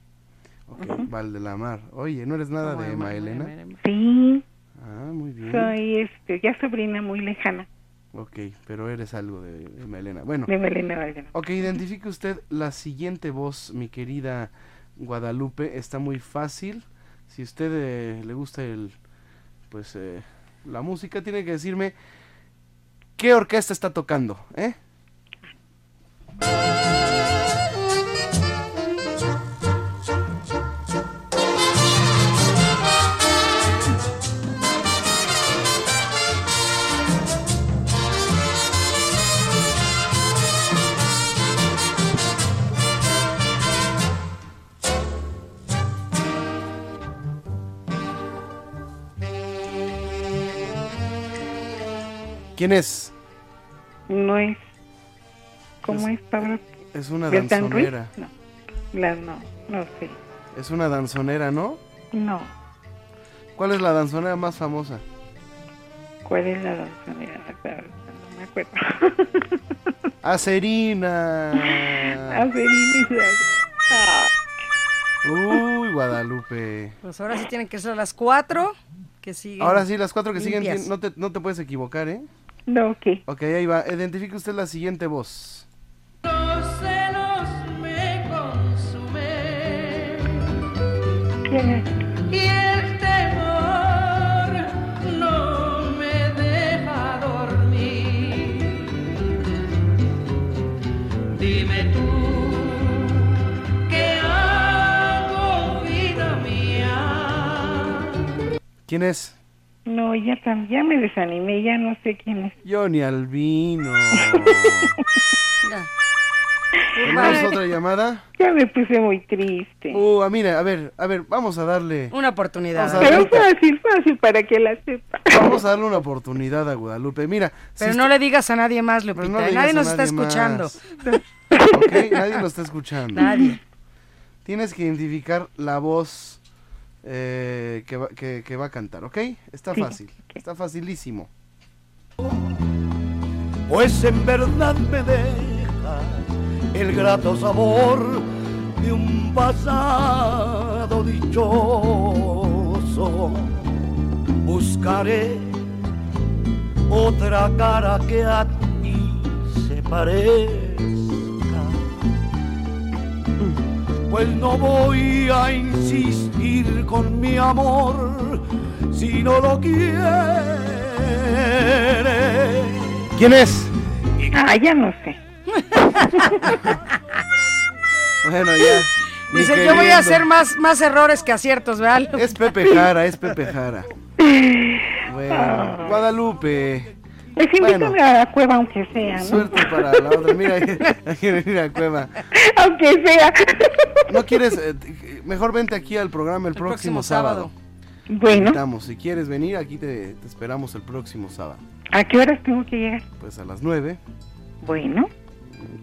Ok, Valdelamar. Oye, ¿no eres nada de Maelena? Sí, Ah, muy bien. soy este, ya sobrina muy lejana Ok, pero eres algo de, de Maelena. Bueno. de Melena Valdelamar. Ok, identifique usted la siguiente voz, mi querida Guadalupe. Está muy fácil. Si usted eh, le gusta el, pues, eh, la música, tiene que decirme qué orquesta está tocando, ¿eh? ¿Quién es? No es. ¿Cómo es, Pablo? Es una danzonera. No. La, no, no sé. Es una danzonera, ¿no? No. ¿Cuál es la danzonera más famosa? ¿Cuál es la danzonera? No me acuerdo. Acerina. Acerina. Ah. Uy, Guadalupe. Pues ahora sí tienen que ser las cuatro que siguen. Ahora sí, las cuatro que siguen, limpias. no te, no te puedes equivocar, ¿eh? No, ok. Ok, ahí va. Identifique usted la siguiente voz. Los celos me consumen ¿Quién es? y el temor no me deja dormir. Dime tú, ¿qué hago, vida mía? ¿Quién es? No, ya, tam- ya me desanimé, ya no sé quién es. Johnny Albino. ¿Tenemos otra llamada? Ya me puse muy triste. Uh, ah, mira, a ver, a ver, vamos a darle. Una oportunidad. Vamos a Pero darle, fácil, fácil para que la sepa. vamos a darle una oportunidad a Guadalupe. Mira, Pero si no le digas a nadie más, Lupita. no le nadie nos está escuchando. Ok, nadie lo está escuchando. Nadie. Tienes que identificar la voz eh, que, va, que, que va a cantar, ¿ok? Está Sí, fácil, está facilísimo. pues en verdad me deja el grato sabor de un pasado dichoso. Buscaré otra cara que a ti se parezca, pues no voy a insistir con mi amor si no lo quiere. ¿Quién es? Ah, ya no sé. Bueno, ya. Dice, yo voy queriendo. a hacer más, más errores que aciertos, ¿verdad? Es Pepe Jara, es Pepe Jara. Bueno, Guadalupe. Pues invítame Bueno. a la cueva aunque sea, ¿no? Suerte para la otra. Mira, hay que venir a Cueva. Aunque sea. ¿No quieres? eh, mejor vente aquí al programa el, próximo, próximo sábado. Bueno. Te invitamos. Si quieres venir, aquí te, te esperamos el próximo sábado. ¿A qué horas tengo que llegar? Pues a las 9, Bueno.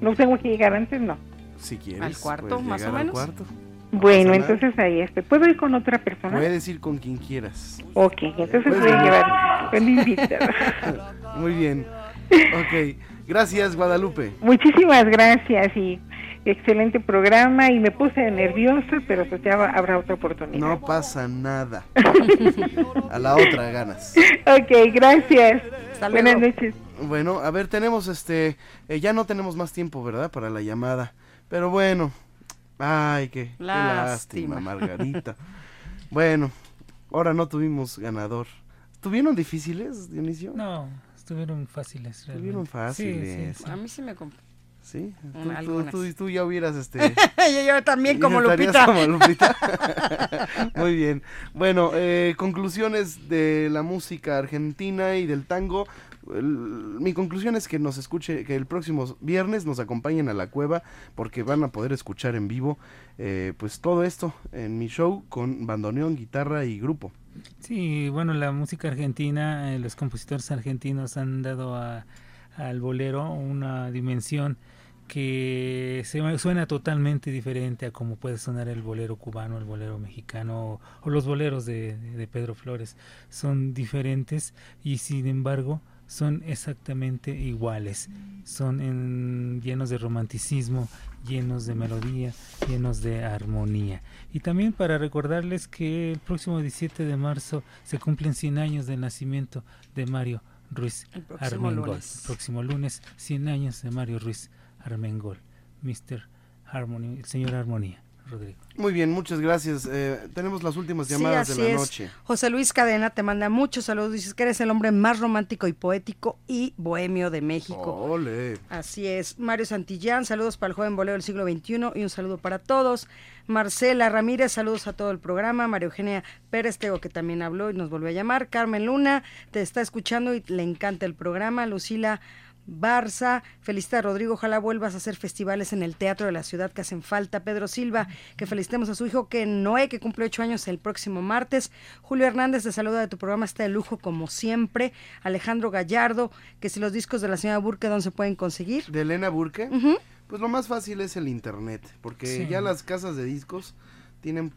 No tengo que llegar antes, no. si quieres. ¿Al cuarto, más o llegar al menos? cuarto. Bueno, nada. entonces ahí este. ¿Puedo ir con otra persona? Puedes ir con quien quieras. Ok, entonces voy a llevar con invitado. Muy bien. Ok. Gracias, Guadalupe. Muchísimas gracias y excelente programa y me puse nerviosa, pero pues ya habrá otra oportunidad. No pasa nada. A la otra ganas. Ok, gracias. Buenas luego. noches. Bueno, a ver, tenemos este. eh, ya no tenemos más tiempo, ¿verdad? Para la llamada. Pero bueno. Ay, qué, qué lástima. Margarita. bueno, ahora no tuvimos ganador. ¿Tuvieron difíciles, Dionisio? No, estuvieron fáciles. Estuvieron realmente. Sí, fáciles. sí, sí. A mí sí me Sí, tú, tú- algunas. tú- tú ya hubieras este. yo, yo también como Lupita. como Lupita. Muy bien. Bueno, eh, conclusiones de la música argentina y del tango. El- mi conclusión es que nos escuche, que el próximo viernes nos acompañen a la cueva porque van a poder escuchar en vivo eh, pues todo esto en mi show con bandoneón, guitarra y grupo. Sí, bueno, la música argentina, eh, los compositores argentinos han dado a- al bolero una dimensión que se, suena totalmente diferente a como puede sonar el bolero cubano, el bolero mexicano o, o los boleros de, de Pedro Flores. Son diferentes y sin embargo son exactamente iguales. Son en- llenos de romanticismo, llenos de melodía, llenos de armonía. Y también para recordarles que el próximo 17 de marzo se cumplen 100 años del nacimiento de Mario Ruiz El próximo Armengol. lunes. El próximo lunes, 100 años de Mario Ruiz Armengol. Mr. Harmony, el señor Armonía, Rodrigo. Muy bien, muchas gracias. Eh, tenemos las últimas Sí, llamadas así de la es. noche. José Luis Cadena te manda muchos saludos. Dices que eres el hombre más romántico y poético y bohemio de México. Ole. Así es. Mario Santillán, saludos para el joven bolero del siglo XXI y un saludo para todos. Marcela Ramírez, saludos a todo el programa. María Eugenia Pérez Tego, que también habló y nos volvió a llamar. Carmen Luna, te está escuchando y le encanta el programa. Lucila Barça, felicita a Rodrigo, ojalá vuelvas a hacer festivales en el teatro de la ciudad que hacen falta. Pedro Silva, que felicitemos a su hijo que Noé, que cumple ocho años el próximo martes. Julio Hernández, de saluda de tu programa, está de lujo como siempre. Alejandro Gallardo, que si los discos de la señora Burke, ¿dónde se pueden conseguir? De Elena Burke, pues lo más fácil es el internet, porque Sí. ya las casas de discos tienen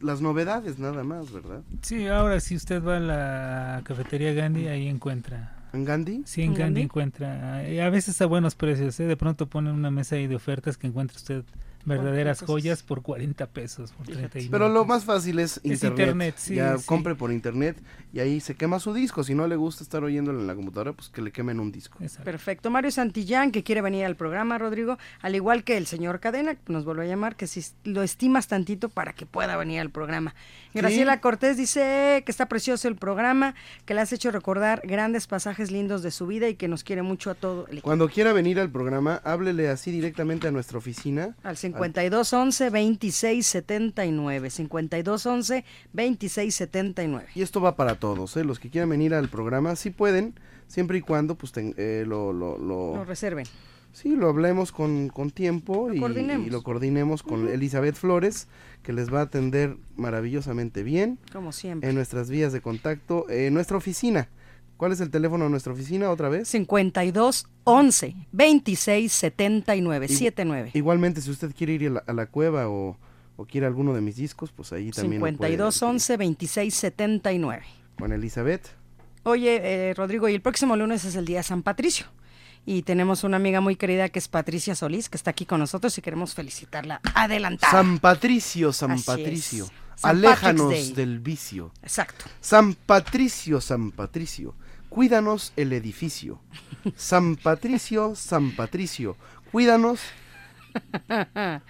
las novedades nada más, ¿verdad? Sí, ahora si usted va a la cafetería Gandhi, ahí encuentra. ¿En Gandhi? Sí, en ¿En Gandhi, Gandhi? encuentra. eh, A veces a buenos precios, ¿eh? De pronto ponen una mesa ahí de ofertas que encuentra usted verdaderas joyas por 40 pesos, por 39 Pero lo más fácil es Es internet. internet, sí, ya sí. compre por internet y ahí se quema su disco. Si no le gusta estar oyéndolo en la computadora, pues que le quemen un disco. Perfecto. Mario Santillán, que quiere venir al programa, Rodrigo, al igual que el señor Cadena, que nos vuelve a llamar, que si lo estimas tantito para que pueda venir al programa. Graciela Cortés dice que está precioso el programa, que le has hecho recordar grandes pasajes lindos de su vida y que nos quiere mucho a todo el equipo. Cuando quiera venir al programa, háblele así directamente a nuestra oficina. Al 5211 2679. 5211 2679. Y esto va para todos, ¿eh? Los que quieran venir al programa, sí pueden, siempre y cuando pues ten- eh, lo, lo, lo- Lo reserven. Sí, lo hablemos con, con tiempo y lo coordinemos con Elizabeth Flores, que les va a atender maravillosamente bien. Como siempre. En nuestras vías de contacto, en nuestra oficina. ¿Cuál es el teléfono de nuestra oficina otra vez? 5211 2679. 79. Igualmente, si usted quiere ir a la, a la cueva o, o quiere alguno de mis discos, pues ahí también lo puede 5211 2679. Con Elizabeth. Oye, eh, Rodrigo, y el próximo lunes es el día de San Patricio. Y tenemos una amiga muy querida que es Patricia Solís, que está aquí con nosotros y queremos felicitarla adelantada. San Patricio, San Así es. Patricio. San Aléjanos del vicio. Exacto. San Patricio, San Patricio. Cuídanos el edificio. San Patricio, San Patricio. Cuídanos.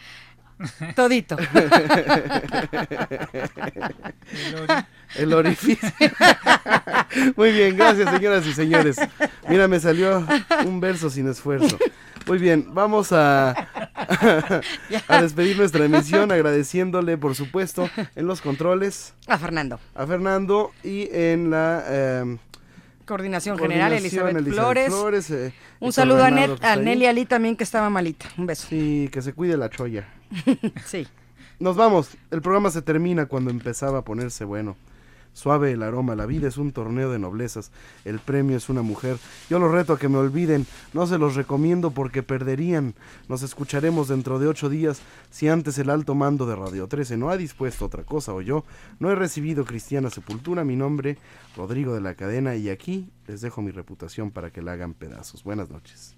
Todito. El orificio. Muy bien, gracias señoras y señores. Mira, me salió un verso sin esfuerzo. Muy bien, vamos a, a despedir nuestra emisión agradeciéndole, por supuesto, en los controles A Fernando. a Fernando y en la em, Coordinación General, coordinación, Elizabeth, Elizabeth Flores. eh, Un saludo a, Net, a. Nelly Ali también, que estaba malita. Un beso. Sí, que se cuide la cholla. sí. Nos vamos. El programa se termina cuando empezaba a ponerse bueno. Suave el aroma, la vida es un torneo de noblezas, el premio es una mujer. Yo los reto a que me olviden, no se los recomiendo porque perderían. Nos escucharemos dentro de ocho días si antes el alto mando de Radio 13 no ha dispuesto otra cosa o yo no he recibido cristiana sepultura. Mi nombre, Rodrigo de la Cadena, y aquí les dejo mi reputación para que la hagan pedazos. Buenas noches.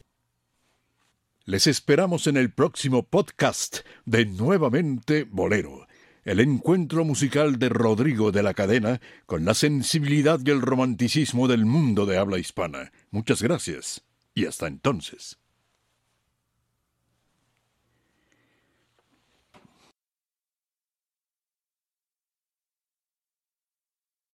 Les esperamos en el próximo podcast de Nuevamente Bolero, el encuentro musical de Rodrigo de la Cadena con la sensibilidad y el romanticismo del mundo de habla hispana. Muchas gracias y hasta entonces.